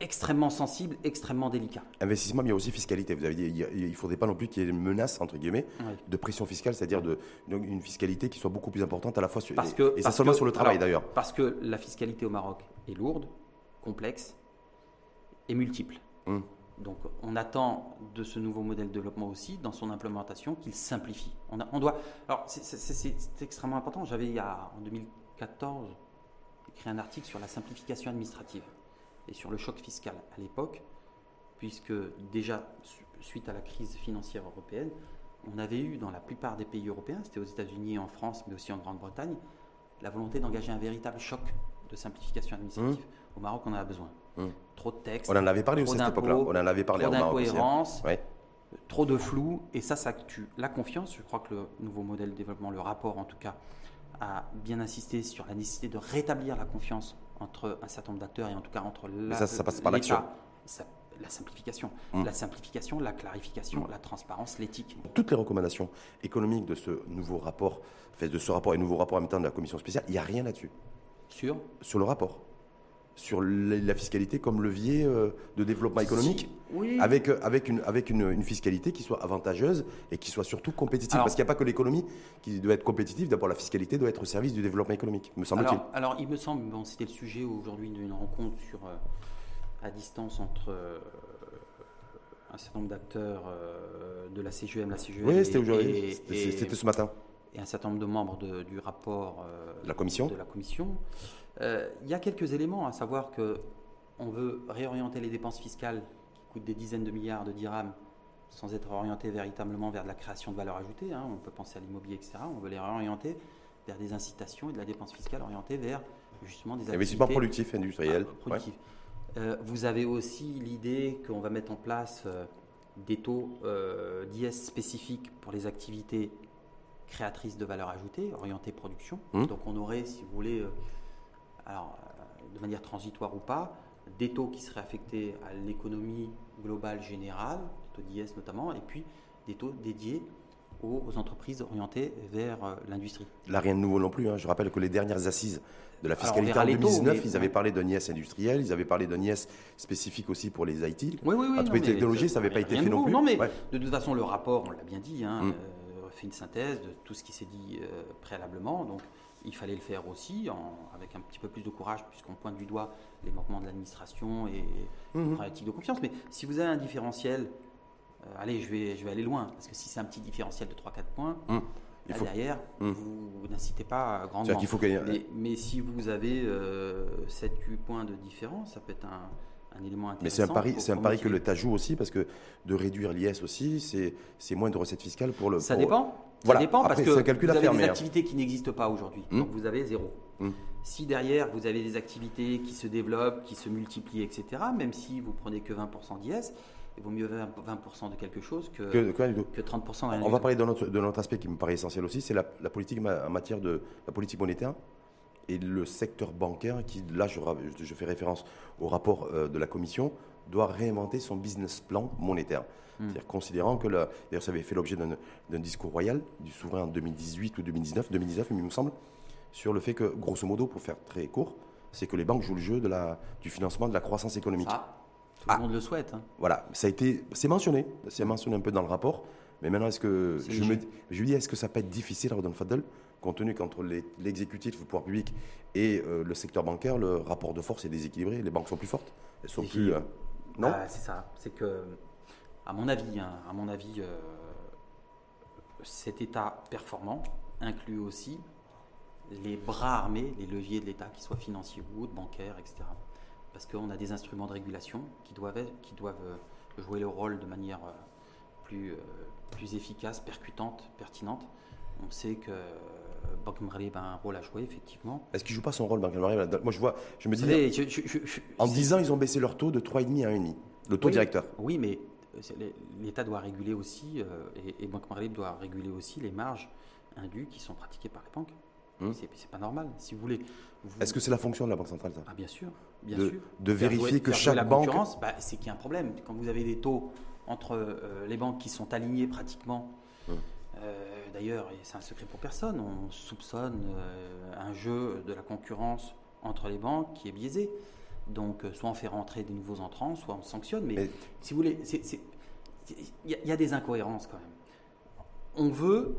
extrêmement sensible, extrêmement délicat. Investissement, mais il y a aussi fiscalité. Vous avez dit, il ne faudrait pas non plus qu'il y ait une menace, entre guillemets, de pression fiscale, c'est-à-dire de, une fiscalité qui soit beaucoup plus importante à la fois sur, parce et, que, et ça seulement sur le travail d'ailleurs. Parce que la fiscalité au Maroc est lourde, complexe et multiple. Hum. Donc on attend de ce nouveau modèle de développement aussi, dans son implémentation, qu'il simplifie. On, a, on, doit. Alors c'est extrêmement important. J'avais en 2014 écrit un article sur la simplification administrative et sur le choc fiscal à l'époque, puisque déjà, suite à la crise financière européenne, on avait eu dans la plupart des pays européens, c'était aux États-Unis, en France, mais aussi en Grande-Bretagne, la volonté d'engager un véritable choc de simplification administrative. Mmh. Au Maroc, on en a besoin. Mmh. Trop de textes. On en avait parlé aussi à cette époque-là. On en avait parlé trop hein. d'incohérences, trop de flou, et ça, ça tue la confiance. Je crois que le nouveau modèle de développement, le rapport en tout cas, a bien insisté sur la nécessité de rétablir la confiance entre un certain nombre d'acteurs et en tout cas entre la, ça, ça passe par l'action. La simplification, mmh. la simplification, la clarification, mmh. la transparence, l'éthique. Toutes les recommandations économiques de ce nouveau rapport, fait de ce rapport et nouveau rapport en même temps de la commission spéciale, il n'y a rien là-dessus. Sur Sur le rapport sur la fiscalité comme levier euh, de développement économique, avec, euh, avec, une, avec une, fiscalité qui soit avantageuse et qui soit surtout compétitive. parce qu'il n'y a pas que l'économie qui doit être compétitive, d'abord la fiscalité doit être au service du développement économique, me semble-t-il. Alors, il me semble, bon, c'était le sujet aujourd'hui d'une rencontre sur, euh, à distance entre un certain nombre d'acteurs de la CGM, la CGM. Oui, c'était aujourd'hui, c'était ce matin. Et un certain nombre de membres du rapport la commission. de la commission. Euh, il y a quelques éléments, à savoir que on veut réorienter les dépenses fiscales qui coûtent des dizaines de milliards de dirhams sans être orienté véritablement vers de la création de valeur ajoutée. Hein. On peut penser à l'immobilier, etc. On veut les réorienter vers des incitations et de la dépense fiscale orientée vers justement des investissements productifs industriels. Euh, vous avez aussi l'idée qu'on va mettre en place euh, des taux d'IS spécifiques pour les activités créatrices de valeur ajoutée, orientées production. Mmh. Donc on aurait, si vous voulez, alors euh, de manière transitoire ou pas, des taux qui seraient affectés à l'économie globale générale, taux d'IS notamment, et puis des taux dédiés aux, entreprises orientées vers euh, l'industrie. Là, rien de nouveau non plus. Hein. Je rappelle que les dernières assises de la fiscalité en 2019, ils avaient parlé d'un IS industriel, ils avaient parlé d'un IS spécifique aussi pour les IT. Oui, oui, oui. En technologie, ça n'avait pas été fait non plus. Non, mais de toute façon, le rapport, on l'a bien dit, hein, euh, fait une synthèse de tout ce qui s'est dit préalablement. Donc, il fallait le faire aussi avec un petit peu plus de courage puisqu'on pointe du doigt les manquements de l'administration et mmh. pratique de confiance. Mais si vous avez un différentiel, euh, allez, je vais, je vais aller loin parce que si c'est un petit différentiel de 3-4 points, mmh. derrière, mmh. vous, n'incitez pas grandement. Faut mais, mais, si vous avez 7-8 euh, points de différence, ça peut être un, élément intéressant. Mais c'est un pari, c'est un pari que l'État joue aussi parce que de réduire l'IS aussi, c'est moins de recettes fiscales pour le. Ça dépend. Ça dépend parce que vous avez des activités qui n'existent pas aujourd'hui. Hmm. Donc vous avez zéro. Hmm. Si derrière vous avez des activités qui se développent, qui se multiplient, etc., même si vous prenez que 20% d'IS, il vaut mieux 20% de quelque chose que, que, 30% de On va parler de notre, de notre aspect qui me paraît essentiel aussi, c'est la, politique en matière de la politique monétaire et le secteur bancaire qui, là je, je fais référence au rapport euh, de la Commission, doit réinventer son business plan monétaire. Hmm. C'est-à-dire considérant que, d'ailleurs ça avait fait l'objet d'un discours royal du souverain en 2018 ou 2019, 2019 il me semble, sur le fait que, grosso modo, pour faire très court, c'est que les banques jouent le jeu de la, du financement de la croissance économique. Ah, tout le ah. monde le souhaite. Hein. Voilà, ça a été, c'est mentionné, c'est mentionné un peu dans le rapport, mais maintenant est-ce que, je me, je dis, est-ce que ça peut être difficile, Rodon Fadel, compte tenu qu'entre l'exécutif, le pouvoir public et euh, le secteur bancaire, le rapport de force est déséquilibré, les banques sont plus fortes, elles sont plus... Euh, non? Ah, C'est ça, c'est que à mon avis, hein, à mon avis, euh, cet État performant inclut aussi les bras armés, les leviers de l'État, qu'ils soient financiers ou autres, bancaires, etc. Parce qu'on a des instruments de régulation qui doivent, qui doivent jouer le rôle de manière plus, plus efficace, percutante, pertinente. On sait que Banque Maghreb a un rôle à jouer, effectivement. Est-ce qu'il ne joue pas son rôle, Banque Maghreb Moi, je vois, je me dis, en 10 ans, ils ont baissé leur taux de 3,5 à 1,5, le taux directeur. Oui, mais l'État doit réguler aussi, et, Banque Maghreb doit réguler aussi les marges indues qui sont pratiquées par les banques. Hmm. C'est pas normal. Si vous voulez. Est-ce que c'est la fonction de la Banque centrale ça? Ah, Bien sûr, bien de, sûr. De vérifier que chaque banque. Bah, c'est qu'il y a un problème. Quand vous avez des taux entre euh, les banques qui sont alignées pratiquement. Hmm. Euh, d'ailleurs, et c'est un secret pour personne, on soupçonne euh, un jeu de la concurrence entre les banques qui est biaisé. Donc, soit on fait rentrer des nouveaux entrants, soit on sanctionne. Mais, si vous voulez, il y, y, a des incohérences quand même. On veut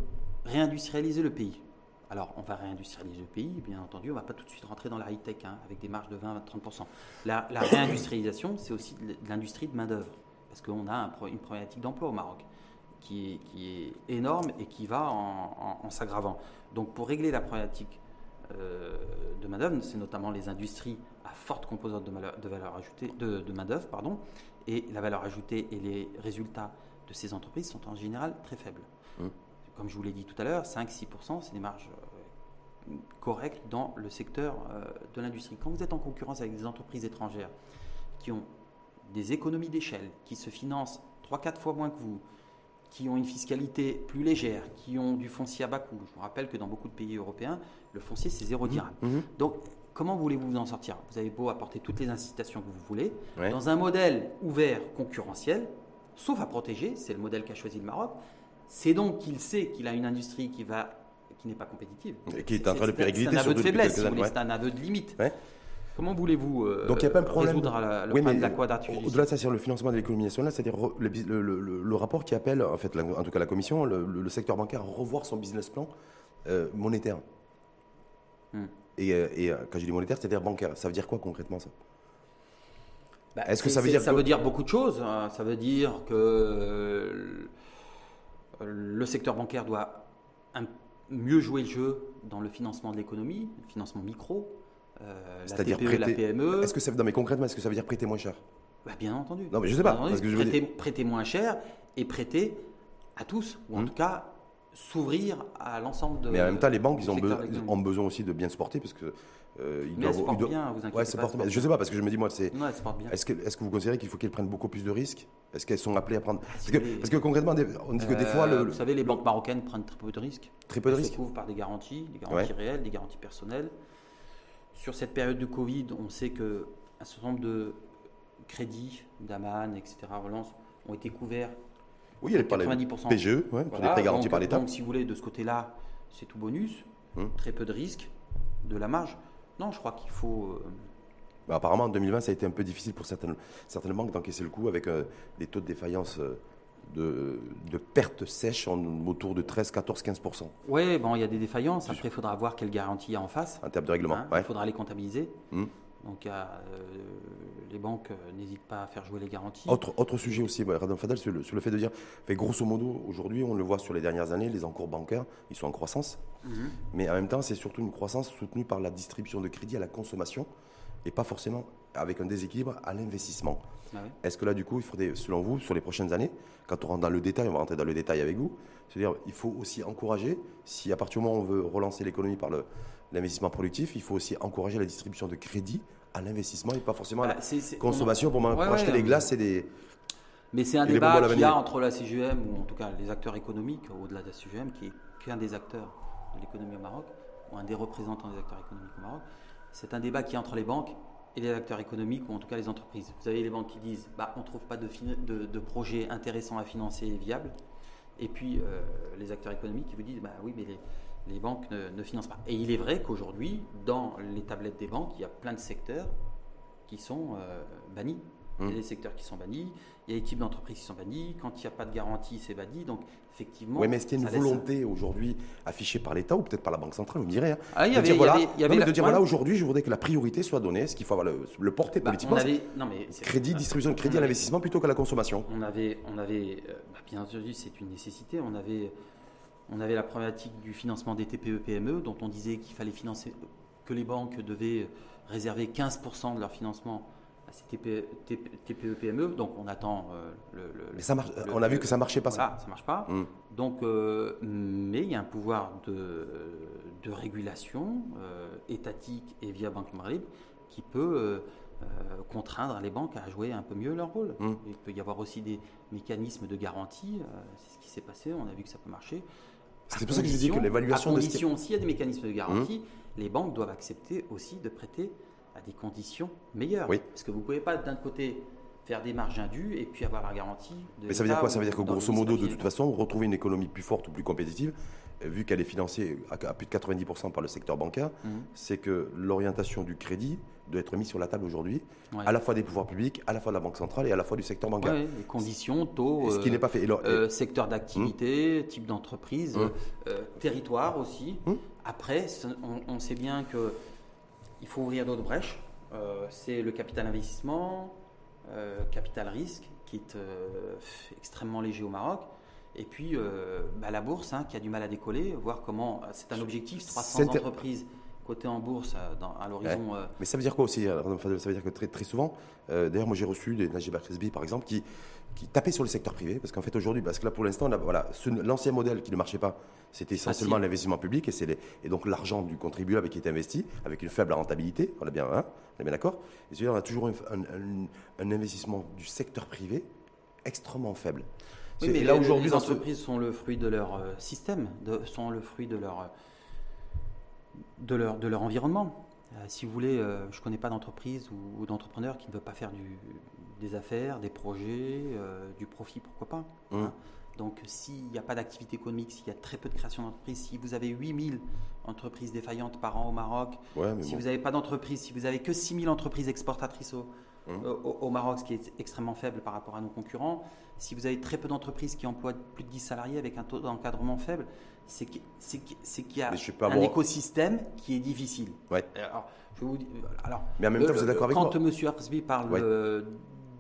réindustrialiser le pays. Alors, on va réindustrialiser le pays, bien entendu, on ne va pas tout de suite rentrer dans la high-tech hein, avec des marges de 20-30%. La, la réindustrialisation, c'est aussi de l'industrie de main-d'œuvre, parce qu'on a une problématique d'emploi au Maroc qui est, énorme et qui va en, s'aggravant. Donc, pour régler la problématique euh, de main-d'œuvre, c'est notamment les industries à forte composante de, valeur ajoutée, de, main-d'œuvre, pardon, et la valeur ajoutée et les résultats de ces entreprises sont en général très faibles. Mmh comme je vous l'ai dit tout à l'heure, 5-6%, c'est des marges euh, correctes dans le secteur euh, de l'industrie. Quand vous êtes en concurrence avec des entreprises étrangères qui ont des économies d'échelle, qui se financent 3-4 fois moins que vous, qui ont une fiscalité plus légère, qui ont du foncier à bas coût. Je vous rappelle que dans beaucoup de pays européens, le foncier, c'est zéro mmh. dirham. Mmh. Donc, comment voulez-vous vous en sortir? Vous avez beau apporter toutes les incitations que vous voulez, dans un modèle ouvert, concurrentiel, sauf à protéger, c'est le modèle qu'a choisi le Maroc, c'est donc qu'il sait qu'il a une industrie qui va qui n'est pas compétitive. Et qui est, en train de péricliter. C'est un aveu de faiblesse, c'est un aveu de limite. Comment voulez-vous euh, Donc, il a pas un problème. résoudre la, le problème de la quadrature Au-delà de ça, sur le financement de l'économie nationale, c'est-à-dire le, rapport qui appelle, en fait, en tout cas la commission, le, secteur bancaire à revoir son business plan euh, monétaire. Hmm. Et, euh, et, quand je dis monétaire, c'est-à-dire bancaire. Ça veut dire quoi concrètement ça? Bah, Est-ce que ça veut dire Ça veut dire beaucoup de choses. Hein. Ça veut dire que le secteur bancaire doit mieux jouer le jeu dans le financement de l'économie, le financement micro, euh, C'est-à-dire prêter, la PME. Est-ce que ça, non, mais concrètement, est-ce que ça veut dire prêter moins cher? Bah, Bien entendu. Non, mais je sais pas. Parce que je prêter, prêter, moins cher et prêter à tous, ou en hmm. tout cas s'ouvrir à l'ensemble de. Mais en même temps, les banques, ils ont, besoin aussi de bien se porter parce que. Euh, ils doivent, ils doivent... bien, vous inquiétez ouais, pas. Bien. Je sais pas, parce que je me dis, moi, c'est. Est-ce que, est que, vous considérez qu'il faut qu'elles prennent beaucoup plus de risques? Est-ce qu'elles sont appelées à prendre? Ah, parce, que, parce, que, concrètement, on dit que des fois. Le... Vous savez, les banques marocaines prennent très peu de risques. Très peu de risques. Elles se couvrent par des garanties, des garanties réelles, des garanties personnelles. Sur cette période de Covid, on sait qu'un certain nombre de crédits, d'Aman, etc., relance, ont été couverts oui, elle est 90%. PGE, ouais, voilà, prêts garantis par l'État. Donc, si vous voulez, de ce côté-là, c'est tout bonus, hum. très peu de risques, de la marge. Non, je crois qu'il faut. Euh, bah, apparemment, en 2020, ça a été un peu difficile pour certaines, certaines banques d'encaisser le coup avec euh, des taux de défaillance. Euh, de, de pertes sèches autour de 13, 14, 15 Oui, bon, il y a des défaillances. Après, il faudra voir quelle garantie il y a en face. En termes de règlement. Hein, il faudra les comptabiliser. Hum. Donc euh, les banques euh, n'hésitent pas à faire jouer les garanties. Autre, autre sujet aussi, Radon Fadel, sur le, sur le, fait de dire, fait, grosso modo, aujourd'hui, on le voit sur les dernières années, les encours bancaires, ils sont en croissance. Mhm. Mais en même temps, c'est surtout une croissance soutenue par la distribution de crédit à la consommation et pas forcément avec un déséquilibre à l'investissement. Ah Est-ce que là, du coup, il faudrait, selon vous, sur les prochaines années, quand on rentre dans le détail, on va rentrer dans le détail avec vous, c'est-à-dire il faut aussi encourager, si à partir du moment où on veut relancer l'économie par l'investissement productif, il faut aussi encourager la distribution de crédit à l'investissement et pas forcément à la bah, consommation pour, acheter les glaces et des. Mais c'est un débat qu'il y a entre la CGM, ou en tout cas les acteurs économiques, au-delà de la CGM, qui est qu'un des acteurs de l'économie au Maroc, ou un des représentants des acteurs économiques au Maroc. C'est un débat qui est entre les banques et les acteurs économiques, ou en tout cas les entreprises. Vous avez les banques qui disent bah, on ne trouve pas de, de, de projets intéressants à financer et viables. Et puis euh, les acteurs économiques qui vous disent bah oui, mais les, les banques ne, financent pas. Et il est vrai qu'aujourd'hui, dans les tablettes des banques, il y a plein de secteurs qui sont euh, bannis. Il y a hum. des secteurs qui sont bannis, il y a des types d'entreprises qui sont bannis. Quand il n'y a pas de garantie, c'est banni. Donc, effectivement. Oui, mais est-ce qu'il y a une volonté aujourd'hui affichée par l'État ou peut-être par la Banque centrale, vous me direz hein, ah, il y avait, voilà, y avait, de dire voilà, aujourd'hui, je voudrais que la priorité soit donnée, ce qu'il faut avoir le, porter bah, politiquement. non, mais crédit, distribution de crédit à l'investissement plutôt qu'à la consommation. On avait, on avait euh, bah, bien entendu, c'est une nécessité. On avait On avait la problématique du financement des TPE-PME, dont on disait qu'il fallait financer, que les banques devaient réserver 15% de leur financement à ces TPE-PME. E. Donc on attend euh, le, Mais ça marche, on a vu que ça marchait pas. ça. ça marche pas. Mm. Donc, euh, mais il y a un pouvoir de, de régulation euh, étatique et via Banque Libre qui peut contraindre les banques à jouer un peu mieux leur rôle. Mm. Il peut y avoir aussi des mécanismes de garantie. C'est ce qui s'est passé. On a vu que ça peut marcher. C'est pour ça que je dis que l'évaluation. À condition, s'il y a des mécanismes de garantie, mm. les banques doivent accepter aussi de prêter à des conditions meilleures. Parce que vous ne pouvez pas d'un côté faire des marges indues et puis avoir la garantie. De Mais ça veut dire quoi? Ça veut dire que grosso modo, de toute façon, retrouver une économie plus forte ou plus compétitive, euh, vu qu'elle est financée à plus de 90% par le secteur bancaire, mhm. c'est que l'orientation du crédit doit être mise sur la table aujourd'hui, à la fois des pouvoirs publics, à la fois de la Banque centrale et à la fois du secteur bancaire. les conditions, taux, ce qui n'est pas fait. Euh, secteur d'activité, hmm. type d'entreprise, euh, territoire aussi. Hmm. Après, on, on, sait bien que il faut ouvrir d'autres brèches. Euh, c'est le capital investissement, euh, capital risque, qui est euh, extrêmement léger au Maroc. Et puis bah, la bourse, hein, qui a du mal à décoller, voir comment. C'est un objectif, 300 entreprises cotées en bourse à l'horizon. Mais ça veut dire quoi aussi Ça veut dire que très, très souvent, d'ailleurs, moi j'ai reçu des Najib Akhresbi par exemple, qui, qui tapaient sur le secteur privé, parce qu'en fait aujourd'hui, parce que là pour l'instant, voilà, l'ancien modèle qui ne marchait pas, c'était essentiellement l'investissement public et, c'est et donc l'argent du contribuable qui était investi avec une faible rentabilité, on est bien, hein, on est bien d'accord. Et on a toujours un, investissement du secteur privé extrêmement faible. Oui, mais là aujourd'hui, les entreprises sont le fruit de leur euh, système, de, sont le fruit de leur, de leur, de leur environnement. Euh, si vous voulez, euh, je ne connais pas d'entreprise ou, d'entrepreneur qui ne veut pas faire du, des affaires, des projets, euh, du profit, pourquoi pas. Mmh. Hein. Donc s'il n'y a pas d'activité économique, s'il y a très peu de création d'entreprises, si vous avez 8000 entreprises défaillantes par an au Maroc, si vous n'avez pas d'entreprise, si vous n'avez que 6000 entreprises exportatrices mmh. au, au, Maroc, ce qui est extrêmement faible par rapport à nos concurrents, si vous avez très peu d'entreprises qui emploient plus de 10 salariés avec un taux d'encadrement faible, c'est qu'il y a un écosystème qui est difficile. Ouais. Alors, je vous, alors, mais en même temps, vous êtes d'accord avec moi Quand M. Arsby parle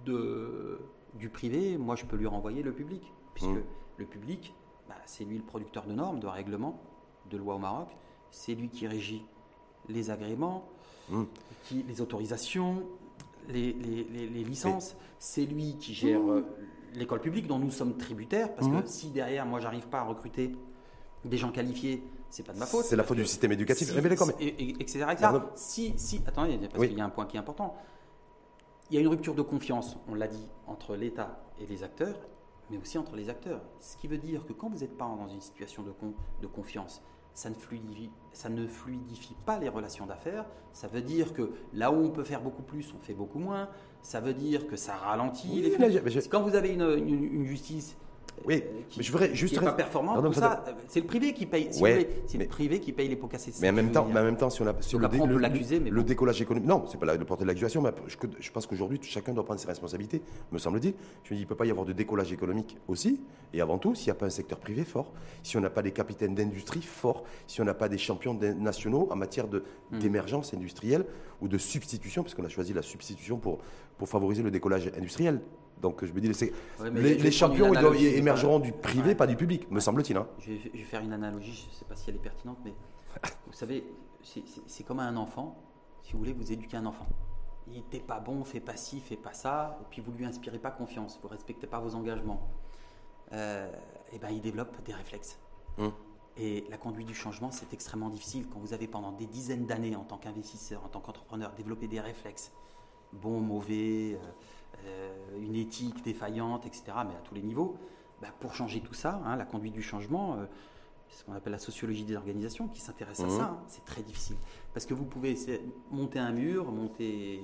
de, du privé, moi je peux lui renvoyer le public, puisque mmh. le public, bah, c'est lui le producteur de normes, de règlements, de lois au Maroc, c'est lui qui régit les agréments, mmh. qui, les autorisations, les, les, licences, c'est lui qui gère mmh. euh, l'école publique dont nous sommes tributaires, parce que si derrière moi j'arrive pas à recruter des gens qualifiés, c'est pas de ma faute. C'est la faute du système éducatif. mais etc. Si, si, attendez, parce qu'il y a un point qui est important. Il y a une rupture de confiance, on l'a dit, entre l'État et les acteurs, mais aussi entre les acteurs. Ce qui veut dire que quand vous n'êtes pas dans une situation de, de confiance, ça ne, fluidifie, ça ne fluidifie pas les relations d'affaires. Ça veut dire que là où on peut faire beaucoup plus, on fait beaucoup moins. Ça veut dire que ça ralentit les flux. Quand vous avez une, une justice oui, mais je voudrais juste. pas performant, ça, c'est le privé qui paye. c'est le privé qui paye les pots cassés. Mais en même temps, mais en même temps, si on a, sur le, l'accuser, mais le décollage économique, non, c'est pas la, de porter l'accusation, mais je, pense qu'aujourd'hui, chacun doit prendre ses responsabilités, me semble-t-il. Je me dis, il peut pas y avoir de décollage économique aussi, et avant tout, s'il n'y a pas un secteur privé fort, si on n'a pas des capitaines d'industrie forts, si on n'a pas des champions nationaux en matière hmm. d'émergence industrielle ou de substitution, parce qu'on a choisi la substitution pour pour favoriser le décollage industriel. Donc je me dis, les, champions ils émergeront du privé, pas du public, me semble-t-il. Hein. Je, vais, faire une analogie, je ne sais pas si elle est pertinente, mais vous savez, c'est comme un enfant. Si vous voulez, vous éduquez un enfant. Il n'était pas bon, fait pas ci, fait pas ça, et puis vous lui inspirez pas confiance, vous respectez pas vos engagements. Euh, et ben il développe des réflexes. Hum. Et la conduite du changement, c'est extrêmement difficile quand vous avez pendant des dizaines d'années en tant qu'investisseur, en tant qu'entrepreneur, développé des réflexes, bons, mauvais. Euh, une éthique défaillante, etc., mais à tous les niveaux, bah, pour changer tout ça, hein, la conduite du changement, euh, ce qu'on appelle la sociologie des organisations qui s'intéresse à mmh. ça, hein, c'est très difficile. Parce que vous pouvez monter un mur, monter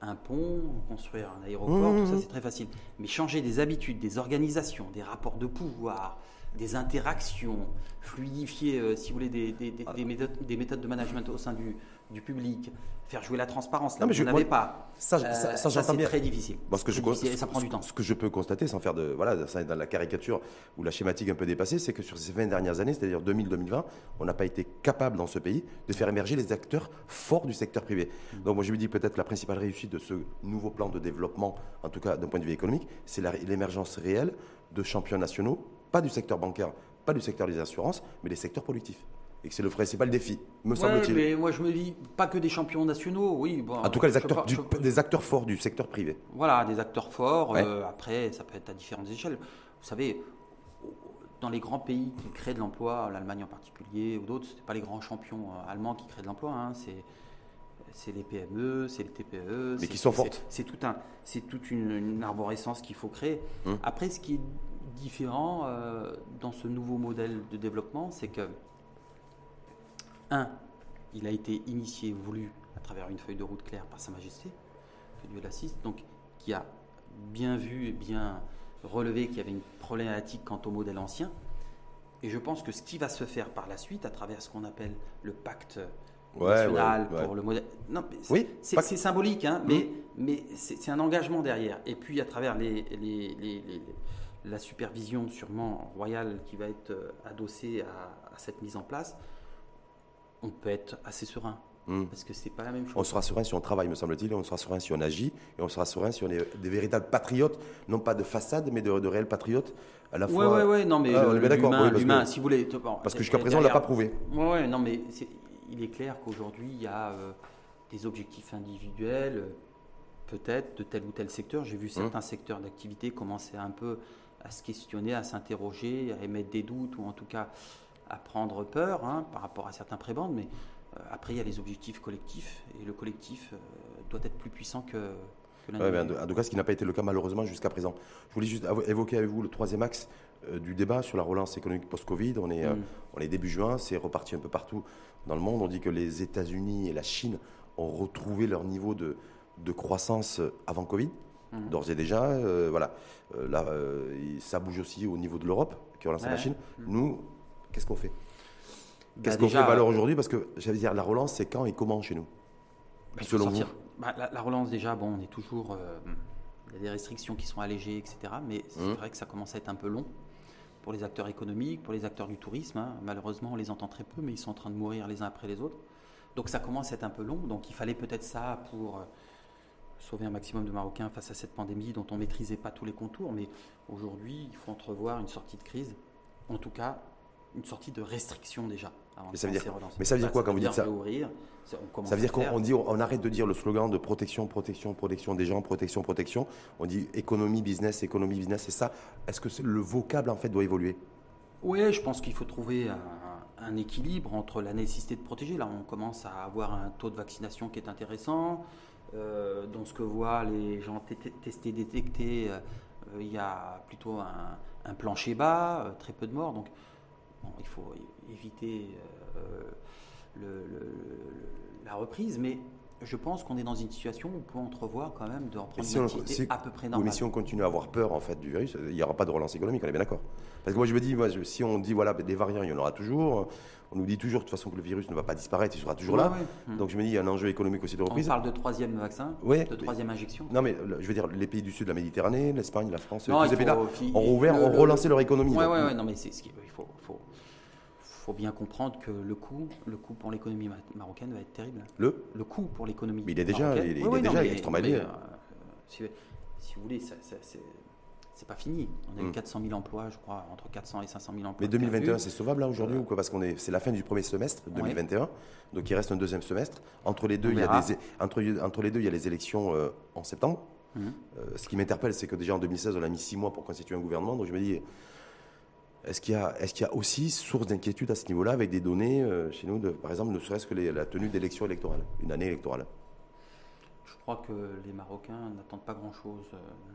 un pont, construire un aéroport, tout ça mmh. c'est très facile. Mais changer des habitudes, des organisations, des rapports de pouvoir, des interactions, fluidifier, euh, si vous voulez, des, des, méthodes, des, méthodes, de management au sein du, du public, faire jouer la transparence. Là, mais je n'avais pas. Ça, ça, ça, c'est très difficile. ce que je difficile ça prend du temps. Ce que je peux constater, sans faire de voilà, ça dans la caricature ou la schématique un peu dépassée, c'est que sur ces 20 dernières années, c'est-à-dire 2000-2020, on n'a pas été capable dans ce pays de faire émerger les acteurs forts du secteur privé. Mm. Donc moi je me dis peut-être la principale réussite de ce nouveau plan de développement, en tout cas d'un point de vue économique, c'est l'émergence réelle de champions nationaux, pas du secteur bancaire, pas du secteur des assurances, mais des secteurs productifs. Et que c'est le principal défi, me Ouais, semble-t-il. mais moi je me dis pas que des champions nationaux, oui. bon, En tout cas, les je acteurs, sais pas, du- je- des acteurs forts du secteur privé. Voilà, des acteurs forts. Ouais. euh, après, ça peut être à différentes échelles. Vous savez, dans les grands pays qui créent de l'emploi, l'Allemagne en particulier ou d'autres, ce pas les grands champions euh, allemands qui créent de l'emploi. hein, c'est c'est les PME, c'est les TPE. c'est- qui sont fortes. C'est tout un, c'est toute une, une arborescence qu'il faut créer. Hum. Après, ce qui est différent euh, dans ce nouveau modèle de développement, c'est que un, il a été initié, voulu à travers une feuille de route claire par Sa Majesté, que Dieu l'assiste, donc qui a bien vu et bien relevé qu'il y avait une problématique quant au modèle ancien. Et je pense que ce qui va se faire par la suite, à travers ce qu'on appelle le pacte Ouais, national ouais, ouais. pour le modèle. Non, Oui, c'est symbolique, hein, mais, mais c'est un engagement derrière. Et puis à travers les, les- les- les- la supervision sûrement royale qui va être euh, adossée à, à cette mise en place, on peut être assez serein. Hum. Parce que c'est pas la même chose. On sera serein si on travaille, me semble-t-il, et on sera serein si on agit, et on sera serein si on est des véritables patriotes, non pas de façade, mais de, de réels patriotes, à la fois. ouais, ouais, non, mais Ah, on l'humain, oui, que- si vous voulez. Parce que c'est- jusqu'à présent, on ne l'a derrière- pas prouvé. Ouais, ouais, non, mais il est clair qu'aujourd'hui, il y a euh, des objectifs individuels, euh, peut-être, de tel ou tel secteur. J'ai vu Hum. certains secteurs d'activité commencer un peu à se questionner, à s'interroger, à émettre des doutes, ou en tout cas à prendre peur hein, par rapport à certains prébendes. Mais euh, après, il y a les objectifs collectifs, et le collectif euh, doit être plus puissant que, Ouais, en tout cas, ce qui n'a pas été le cas malheureusement jusqu'à présent. Je voulais juste évoquer avec vous le troisième axe euh, du débat sur la relance économique post-Covid. On est, euh, Mm. on est début juin, c'est reparti un peu partout dans le monde. On dit que les États-Unis et la Chine ont retrouvé leur niveau de, de croissance avant Covid. Mhm. D'ores et déjà, euh, voilà. Là, ça bouge aussi au niveau de l'Europe, qui relance la Ouais. Chine. Nous, qu'est-ce qu'on fait? Bah, Qu'est-ce qu'on fait valeur aujourd'hui? Parce que, j'allais dire, la relance, c'est quand et comment chez nous? Bah, Selon sortir. Bah, la, la relance, déjà, bon, on est toujours. euh, il y a des restrictions qui sont allégées, etc. Mais c'est Mhm. vrai que ça commence à être un peu long pour les acteurs économiques, pour les acteurs du tourisme. hein. Malheureusement, on les entend très peu, mais ils sont en train de mourir les uns après les autres. Donc ça commence à être un peu long. Donc il fallait peut-être ça pour euh, sauver un maximum de Marocains face à cette pandémie dont on ne maîtrisait pas tous les contours. Mais aujourd'hui, il faut entrevoir une sortie de crise. En tout cas, une sortie de restriction déjà. avant Mais de ça veut dire- relance. mais ça veut dire quoi quand vous dites ça on Ça veut dire qu'on dit, on arrête de dire le slogan de protection, protection, protection des gens, protection, protection. On dit économie, business, économie, business, c'est ça. Est-ce que le vocable en fait doit évoluer? Oui, je pense qu'il faut trouver un, un équilibre entre la nécessité de protéger. Là, on commence à avoir un taux de vaccination qui est intéressant. Euh, dans ce que voient les gens testés, détectés, euh, euh, il y a plutôt un, un plancher bas, euh, très peu de morts. Donc, bon, il faut éviter euh, le- le- le- la reprise. Mais je pense qu'on est dans une situation où on peut entrevoir quand même de reprendre si une activité si- à peu près normale. mais si on continue à avoir peur en fait du virus, il n'y aura pas de relance économique, on est bien d'accord. Parce que moi je me dis, moi, je- si on dit voilà, des variants, il y en aura toujours. On nous dit toujours de toute façon que le virus ne va pas disparaître, il sera toujours là. Ouais, ouais. Donc je me dis, il y a un enjeu économique aussi de on reprise. parle de troisième vaccin, Ouais, de troisième injection. Non mais je veux dire, les pays du sud de la Méditerranée, l'Espagne, la France, Non, tous ces pays-là ont rouvert, le- ont le- relancé leur économie. Ouais, ouais, non, mais c'est ce qui, il faut, faut, faut bien comprendre que le coût, le coût pour l'économie ma- marocaine va être terrible. Le? Le coût pour l'économie. Mais il est déjà- marocaine- il est- Ouais, il est ouais, déjà mais- extrêmement élevé. euh, si, si vous voulez, ça- ça- c'est pas fini. On a eu Mm. 400 000 emplois, je crois, entre 400 et 500 000 emplois. Mais 2021, perdus. c'est sauvable là aujourd'hui ou quoi? Parce qu'on est, c'est la fin du premier semestre 2021, donc il reste un deuxième semestre. Entre les deux, il y a verra. des, entre, entre les deux, il y a les élections euh, en septembre. Mhm. Euh, ce qui m'interpelle, c'est que déjà en 2016, on a mis six mois pour constituer un gouvernement. Donc je me dis, est-ce qu'il y a, est-ce qu'il y a aussi source d'inquiétude à ce niveau-là avec des données euh, chez nous, de, par exemple, ne serait-ce que les- la tenue d'élections électorales, une année électorale? Je crois que les Marocains n'attendent pas grand-chose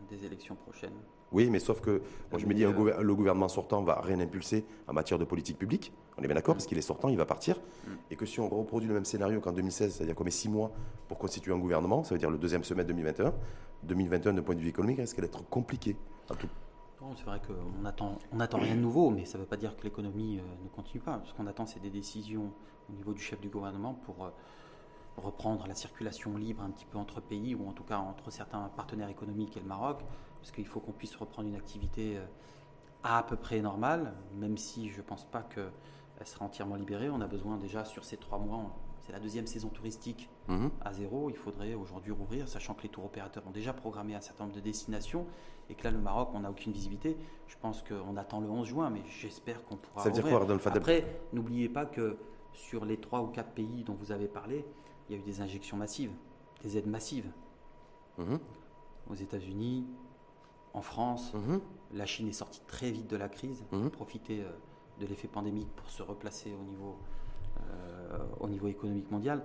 des élections prochaines. Oui, mais sauf que moi, je me dis, un gouver- le gouvernement sortant va rien impulser en matière de politique publique. On est bien d'accord, parce qu'il est sortant, il va partir. Mm. Et que si on reproduit le même scénario qu'en 2016, c'est-à-dire qu'on met six mois pour constituer un gouvernement, ça veut dire le deuxième semestre 2021, 2021 d'un point de vue économique risque d'être compliqué. En tout. Non, c'est vrai qu'on attend, on attend rien de nouveau, mais ça ne veut pas dire que l'économie euh, ne continue pas. Ce qu'on attend, c'est des décisions au niveau du chef du gouvernement pour euh, reprendre la circulation libre un petit peu entre pays, ou en tout cas entre certains partenaires économiques et le Maroc, parce qu'il faut qu'on puisse reprendre une activité euh, à peu près normale, même si je ne pense pas que elle sera entièrement libérée. On a besoin déjà sur ces trois mois, c'est la deuxième saison touristique Mhm. à zéro. Il faudrait aujourd'hui rouvrir, sachant que les tours opérateurs ont déjà programmé un certain nombre de destinations et que là, le Maroc, on n'a aucune visibilité. Je pense qu'on attend le 11 juin, mais j'espère qu'on pourra. Ça veut dire rouvrir. quoi, Rodolphe Fadel Après, n'oubliez pas que sur les trois ou quatre pays dont vous avez parlé, il y a eu des injections massives, des aides massives Mhm. aux États-Unis, en France. Mhm. La Chine est sortie très vite de la crise, Mhm. profiter euh, de l'effet pandémique pour se replacer au niveau, euh, au niveau économique mondial.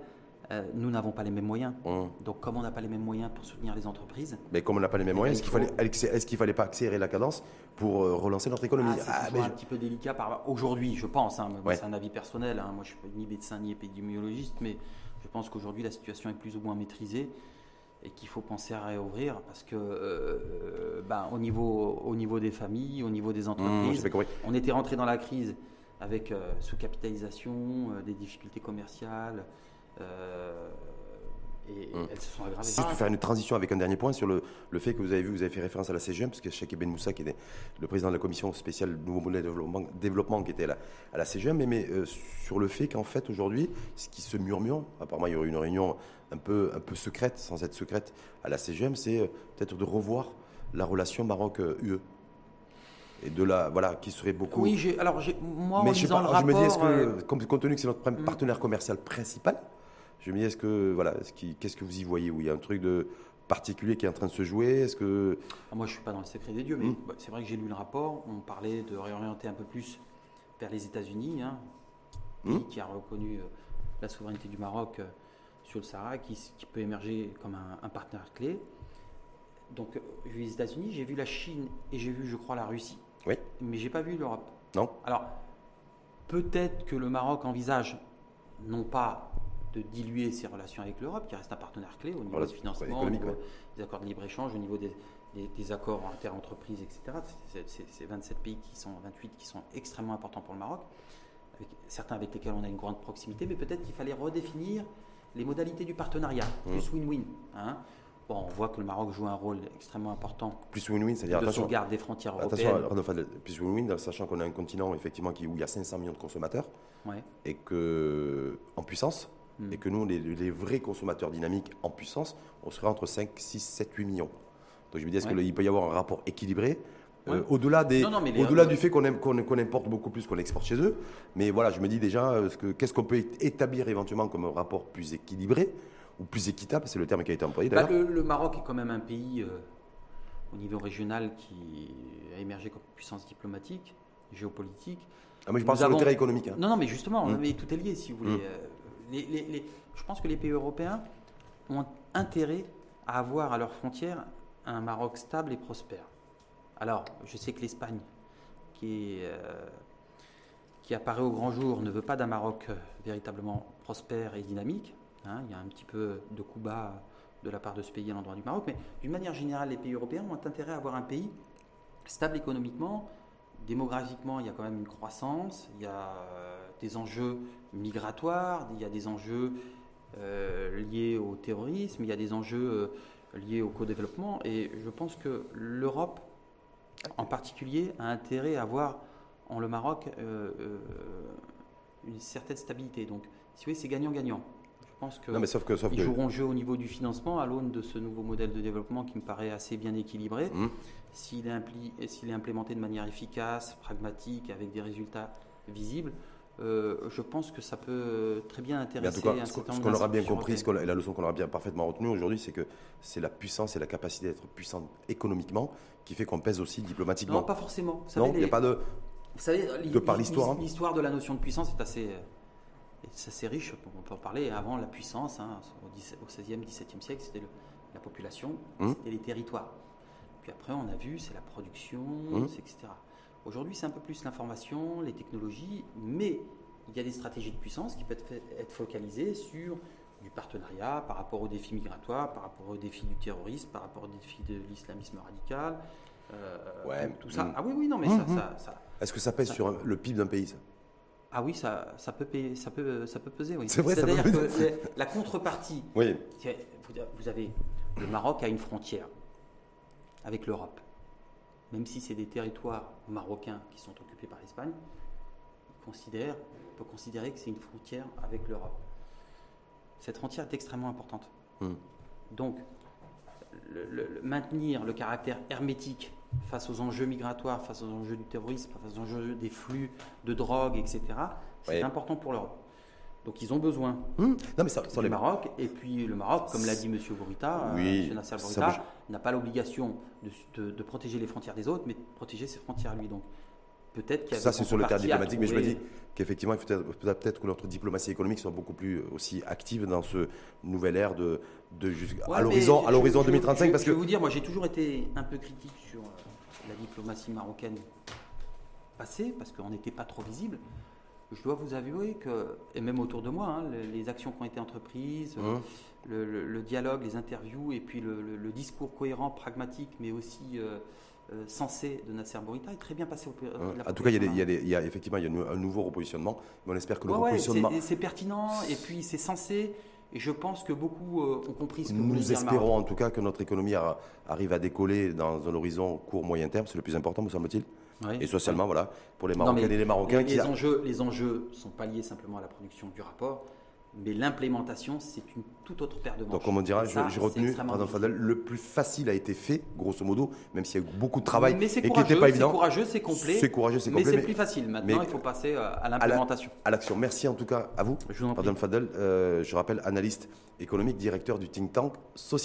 Euh, nous n'avons pas les mêmes moyens. Mhm. Donc, comme on n'a pas les mêmes moyens pour soutenir les entreprises, Mais comme on n'a pas les mêmes moyens, est-ce il qu'il fallait, est-ce qu'il fallait pas accélérer la cadence pour relancer notre économie? Ah, c'est Ah, un petit peu délicat par aujourd'hui, je pense. hein, Ouais. C'est un avis personnel. hein. Moi, je ne suis ni médecin ni épidémiologiste, mais je pense qu'aujourd'hui, la situation est plus ou moins maîtrisée et qu'il faut penser à réouvrir parce que, euh, ben, au, niveau, au niveau des familles, au niveau des Mmh, entreprises, on était rentré dans la crise avec euh, sous-capitalisation, euh, des difficultés commerciales. Et Mm. elles se sont aggravées. Si je peux faire une transition avec un dernier point sur le, le fait que vous avez vu, vous avez fait référence à la CGM, parce que Cheikh Ben Moussa, qui est le président de la commission spéciale Nouveau Modèle de développement, développement qui était à la, à la CGM, mais, mais, euh, sur le fait qu'en fait aujourd'hui, ce qui se murmure, apparemment il y aurait une réunion un peu, un peu secrète, sans être secrète, à la CGM, c'est euh, peut-être de revoir la relation Maroc-UE. Et de la, voilà, qui serait beaucoup. Oui, alors moi, en mais je, sais lisant pas, le je me dis, est-ce que, euh, compte tenu que c'est notre Mm. partenaire commercial principal, je me dis, est-ce que, voilà, qu'est-ce que vous y voyez Où il y a un truc de particulier qui est en train de se jouer Est-ce que. Ah, Moi, je ne suis pas dans le secret des dieux, mais Mm. bah, c'est vrai que j'ai lu le rapport. On parlait de réorienter un peu plus vers les États-Unis, hein, pays Mm. qui a reconnu euh, la souveraineté du Maroc euh, sur le Sahara, qui, peut émerger comme un, un partenaire clé. Donc, euh, j'ai vu les États-Unis, j'ai vu la Chine et j'ai vu, je crois, la Russie. Oui. Mais j'ai pas vu l'Europe. Non Alors, peut-être que le Maroc envisage non pas de diluer ses relations avec l'Europe, qui reste un partenaire clé au niveau Voilà, du financement, au niveau ouais. des accords de libre-échange, au niveau des, des- des accords inter-entreprises, etc. C'est- C'est c'est 27 pays qui sont 28 qui sont extrêmement importants pour le Maroc, avec, certains avec lesquels on a une grande proximité, mais peut-être qu'il fallait redéfinir les modalités du partenariat, Mmh. plus win-win. hein. Bon, on voit que le Maroc joue un rôle extrêmement important Plus win-win, c'est-à-dire de attention. sauvegarde des frontières Attention, européennes. Fadel, plus win-win, sachant qu'on a un continent effectivement qui, où il y a 500 millions de consommateurs Ouais. et que en puissance. Et que nous, les, les vrais consommateurs dynamiques en puissance, on serait entre 5, 6, 7, 8 millions. Donc je me dis, est-ce Ouais. qu'il peut y avoir un rapport équilibré? Euh, au-delà des, Non, non, mais les- au-delà du fait qu'on aime- qu'on qu'on importe beaucoup plus qu'on exporte chez eux, mais voilà, je me dis déjà, euh, ce que- qu'est-ce qu'on peut établir éventuellement comme un rapport plus équilibré ou plus équitable, c'est le terme qui a été employé Bah, d'ailleurs. le, le Maroc est quand même un pays euh, au niveau régional qui a émergé comme puissance diplomatique, géopolitique. Ah, moi je parle nous sur le avons- terrain économique. hein. Non, non, mais justement, Mm. mais tout est lié, si vous voulez. Mm. Je pense que les pays européens ont intérêt à avoir à leurs frontières un Maroc stable et prospère. Alors, je sais que l'Espagne, qui, euh, apparaît au grand jour, ne veut pas d'un Maroc euh, véritablement prospère et dynamique. hein. il y a un petit peu de coup bas de la part de ce pays à l'endroit du Maroc, mais d'une manière générale, les pays européens ont intérêt à avoir un pays stable économiquement, démographiquement, il y a quand même une croissance, il y a euh, des enjeux migratoires, il y a des enjeux euh, liés au terrorisme, il y a des enjeux euh, liés au co-développement, et je pense que l'Europe, en particulier, a intérêt à avoir en le Maroc euh, une certaine stabilité. Donc, si vous voulez, c'est gagnant-gagnant. Je pense que Non, mais sauf que. Sauf ils que joueront jeu au niveau du financement à l'aune de ce nouveau modèle de développement qui me paraît assez bien équilibré. Hum. S'il est, impli- est implémenté de manière efficace, pragmatique, avec des résultats visibles, euh, je pense que ça peut très bien Mais en intéresser tout cas, un ce qu'on ce nombre qu'on aura bien compris, ce la leçon qu'on aura bien parfaitement retenue aujourd'hui, c'est que c'est la puissance et la capacité d'être puissante économiquement qui fait qu'on pèse aussi diplomatiquement. Non, pas forcément. Vous savez, Non, il n'y a pas de. Vous savez, De par l'histoire, hein. L'histoire de la notion de puissance est assez, euh, est assez riche. On peut en parler. Avant, la puissance, hein, au, 17 au 16e, 17e siècle, c'était la population, Hum. c'était les territoires. Puis après, on a vu, c'est la production, Hum. c'est etc. Aujourd'hui, c'est un peu plus l'information, les technologies, mais il y a des stratégies de puissance qui peuvent être, focalisées sur du partenariat par rapport aux défis migratoires, par rapport aux défis du terrorisme, par rapport aux défis de l'islamisme radical. euh, Ouais, tout ça. hum. Ah oui, oui, non, mais ça- hum. ça- ça, Est-ce que ça pèse Ça- sur un- le PIB d'un pays ça? Ah oui, ça, ça, peut, payer- ça, peut, ça peut peser, oui. C'est vrai, ça peut C'est-à-dire peser. que la contrepartie, Oui. vous avez, le Maroc a une frontière avec l'Europe. Même si c'est des territoires marocains qui sont occupés par l'Espagne, considèrent peut considérer que c'est une frontière avec l'Europe. Cette frontière est extrêmement importante. Hmm. Donc, le- le- le- maintenir le caractère hermétique face aux enjeux migratoires, face aux enjeux du terrorisme, face aux enjeux des flux de drogue, etc., c'est Ouais. important pour l'Europe. Donc, ils ont besoin Hum, Non, mais ça, ça du les- Maroc. Et puis, le Maroc, comme l'a dit M. Bourita, euh, Oui, M. Nasser Bourita, n'a pas l'obligation de, de- de protéger les frontières des autres, mais de protéger ses frontières lui. Donc, peut-être qu'il y a Ça, c'est sur le terrain diplomatique, mais je me dis qu'effectivement, il faut peut-être faudrait peut-être que notre diplomatie économique soit beaucoup plus euh, aussi active dans ce nouvel ère de, de Ouais, à l'horizon je- à l'horizon je- 2035, je- parce je que vais vous dire, moi j'ai toujours été un peu critique sur euh, la diplomatie marocaine passée, parce qu'on n'était pas trop visible. Je dois vous avouer que, et même autour de moi, hein, les, les actions qui ont été entreprises, Hum. le, le- le dialogue, les interviews, et puis le, discours cohérent, pragmatique, mais aussi euh, euh, sensé de Nasser Bourita est très bien passé au Hein, En tout cas, il y a, des- population il y a des- il y a effectivement il y a un nouveau repositionnement, mais on espère que le Ouais, repositionnement. c'est- c'est pertinent, et puis c'est sensé, et je pense que beaucoup euh, ont compris ce que Nous espérons en tout cas que notre économie a- arrive à décoller dans un horizon court-moyen terme, c'est le plus important, me semble-t-il. Oui. Et socialement, voilà, pour les mais et les Marocains les, qui. les a- enjeux, les enjeux sont pas liés simplement à la production du rapport, mais l'implémentation, c'est une toute autre paire de manches. Donc, comme on dira, j'ai c'est retenu, pardon. Fadel, le plus facile a été fait, grosso modo, même s'il y a eu beaucoup de travail mais c'est et qui n'était pas c'est évident. courageux, c'est complet. C'est courageux, c'est mais complet. c'est mais plus facile. Maintenant, il faut passer euh, à l'implémentation. à l'action. Merci en tout cas à vous, Je vous en. Madame Fadel. Euh, je rappelle, analyste économique, directeur du think tank social.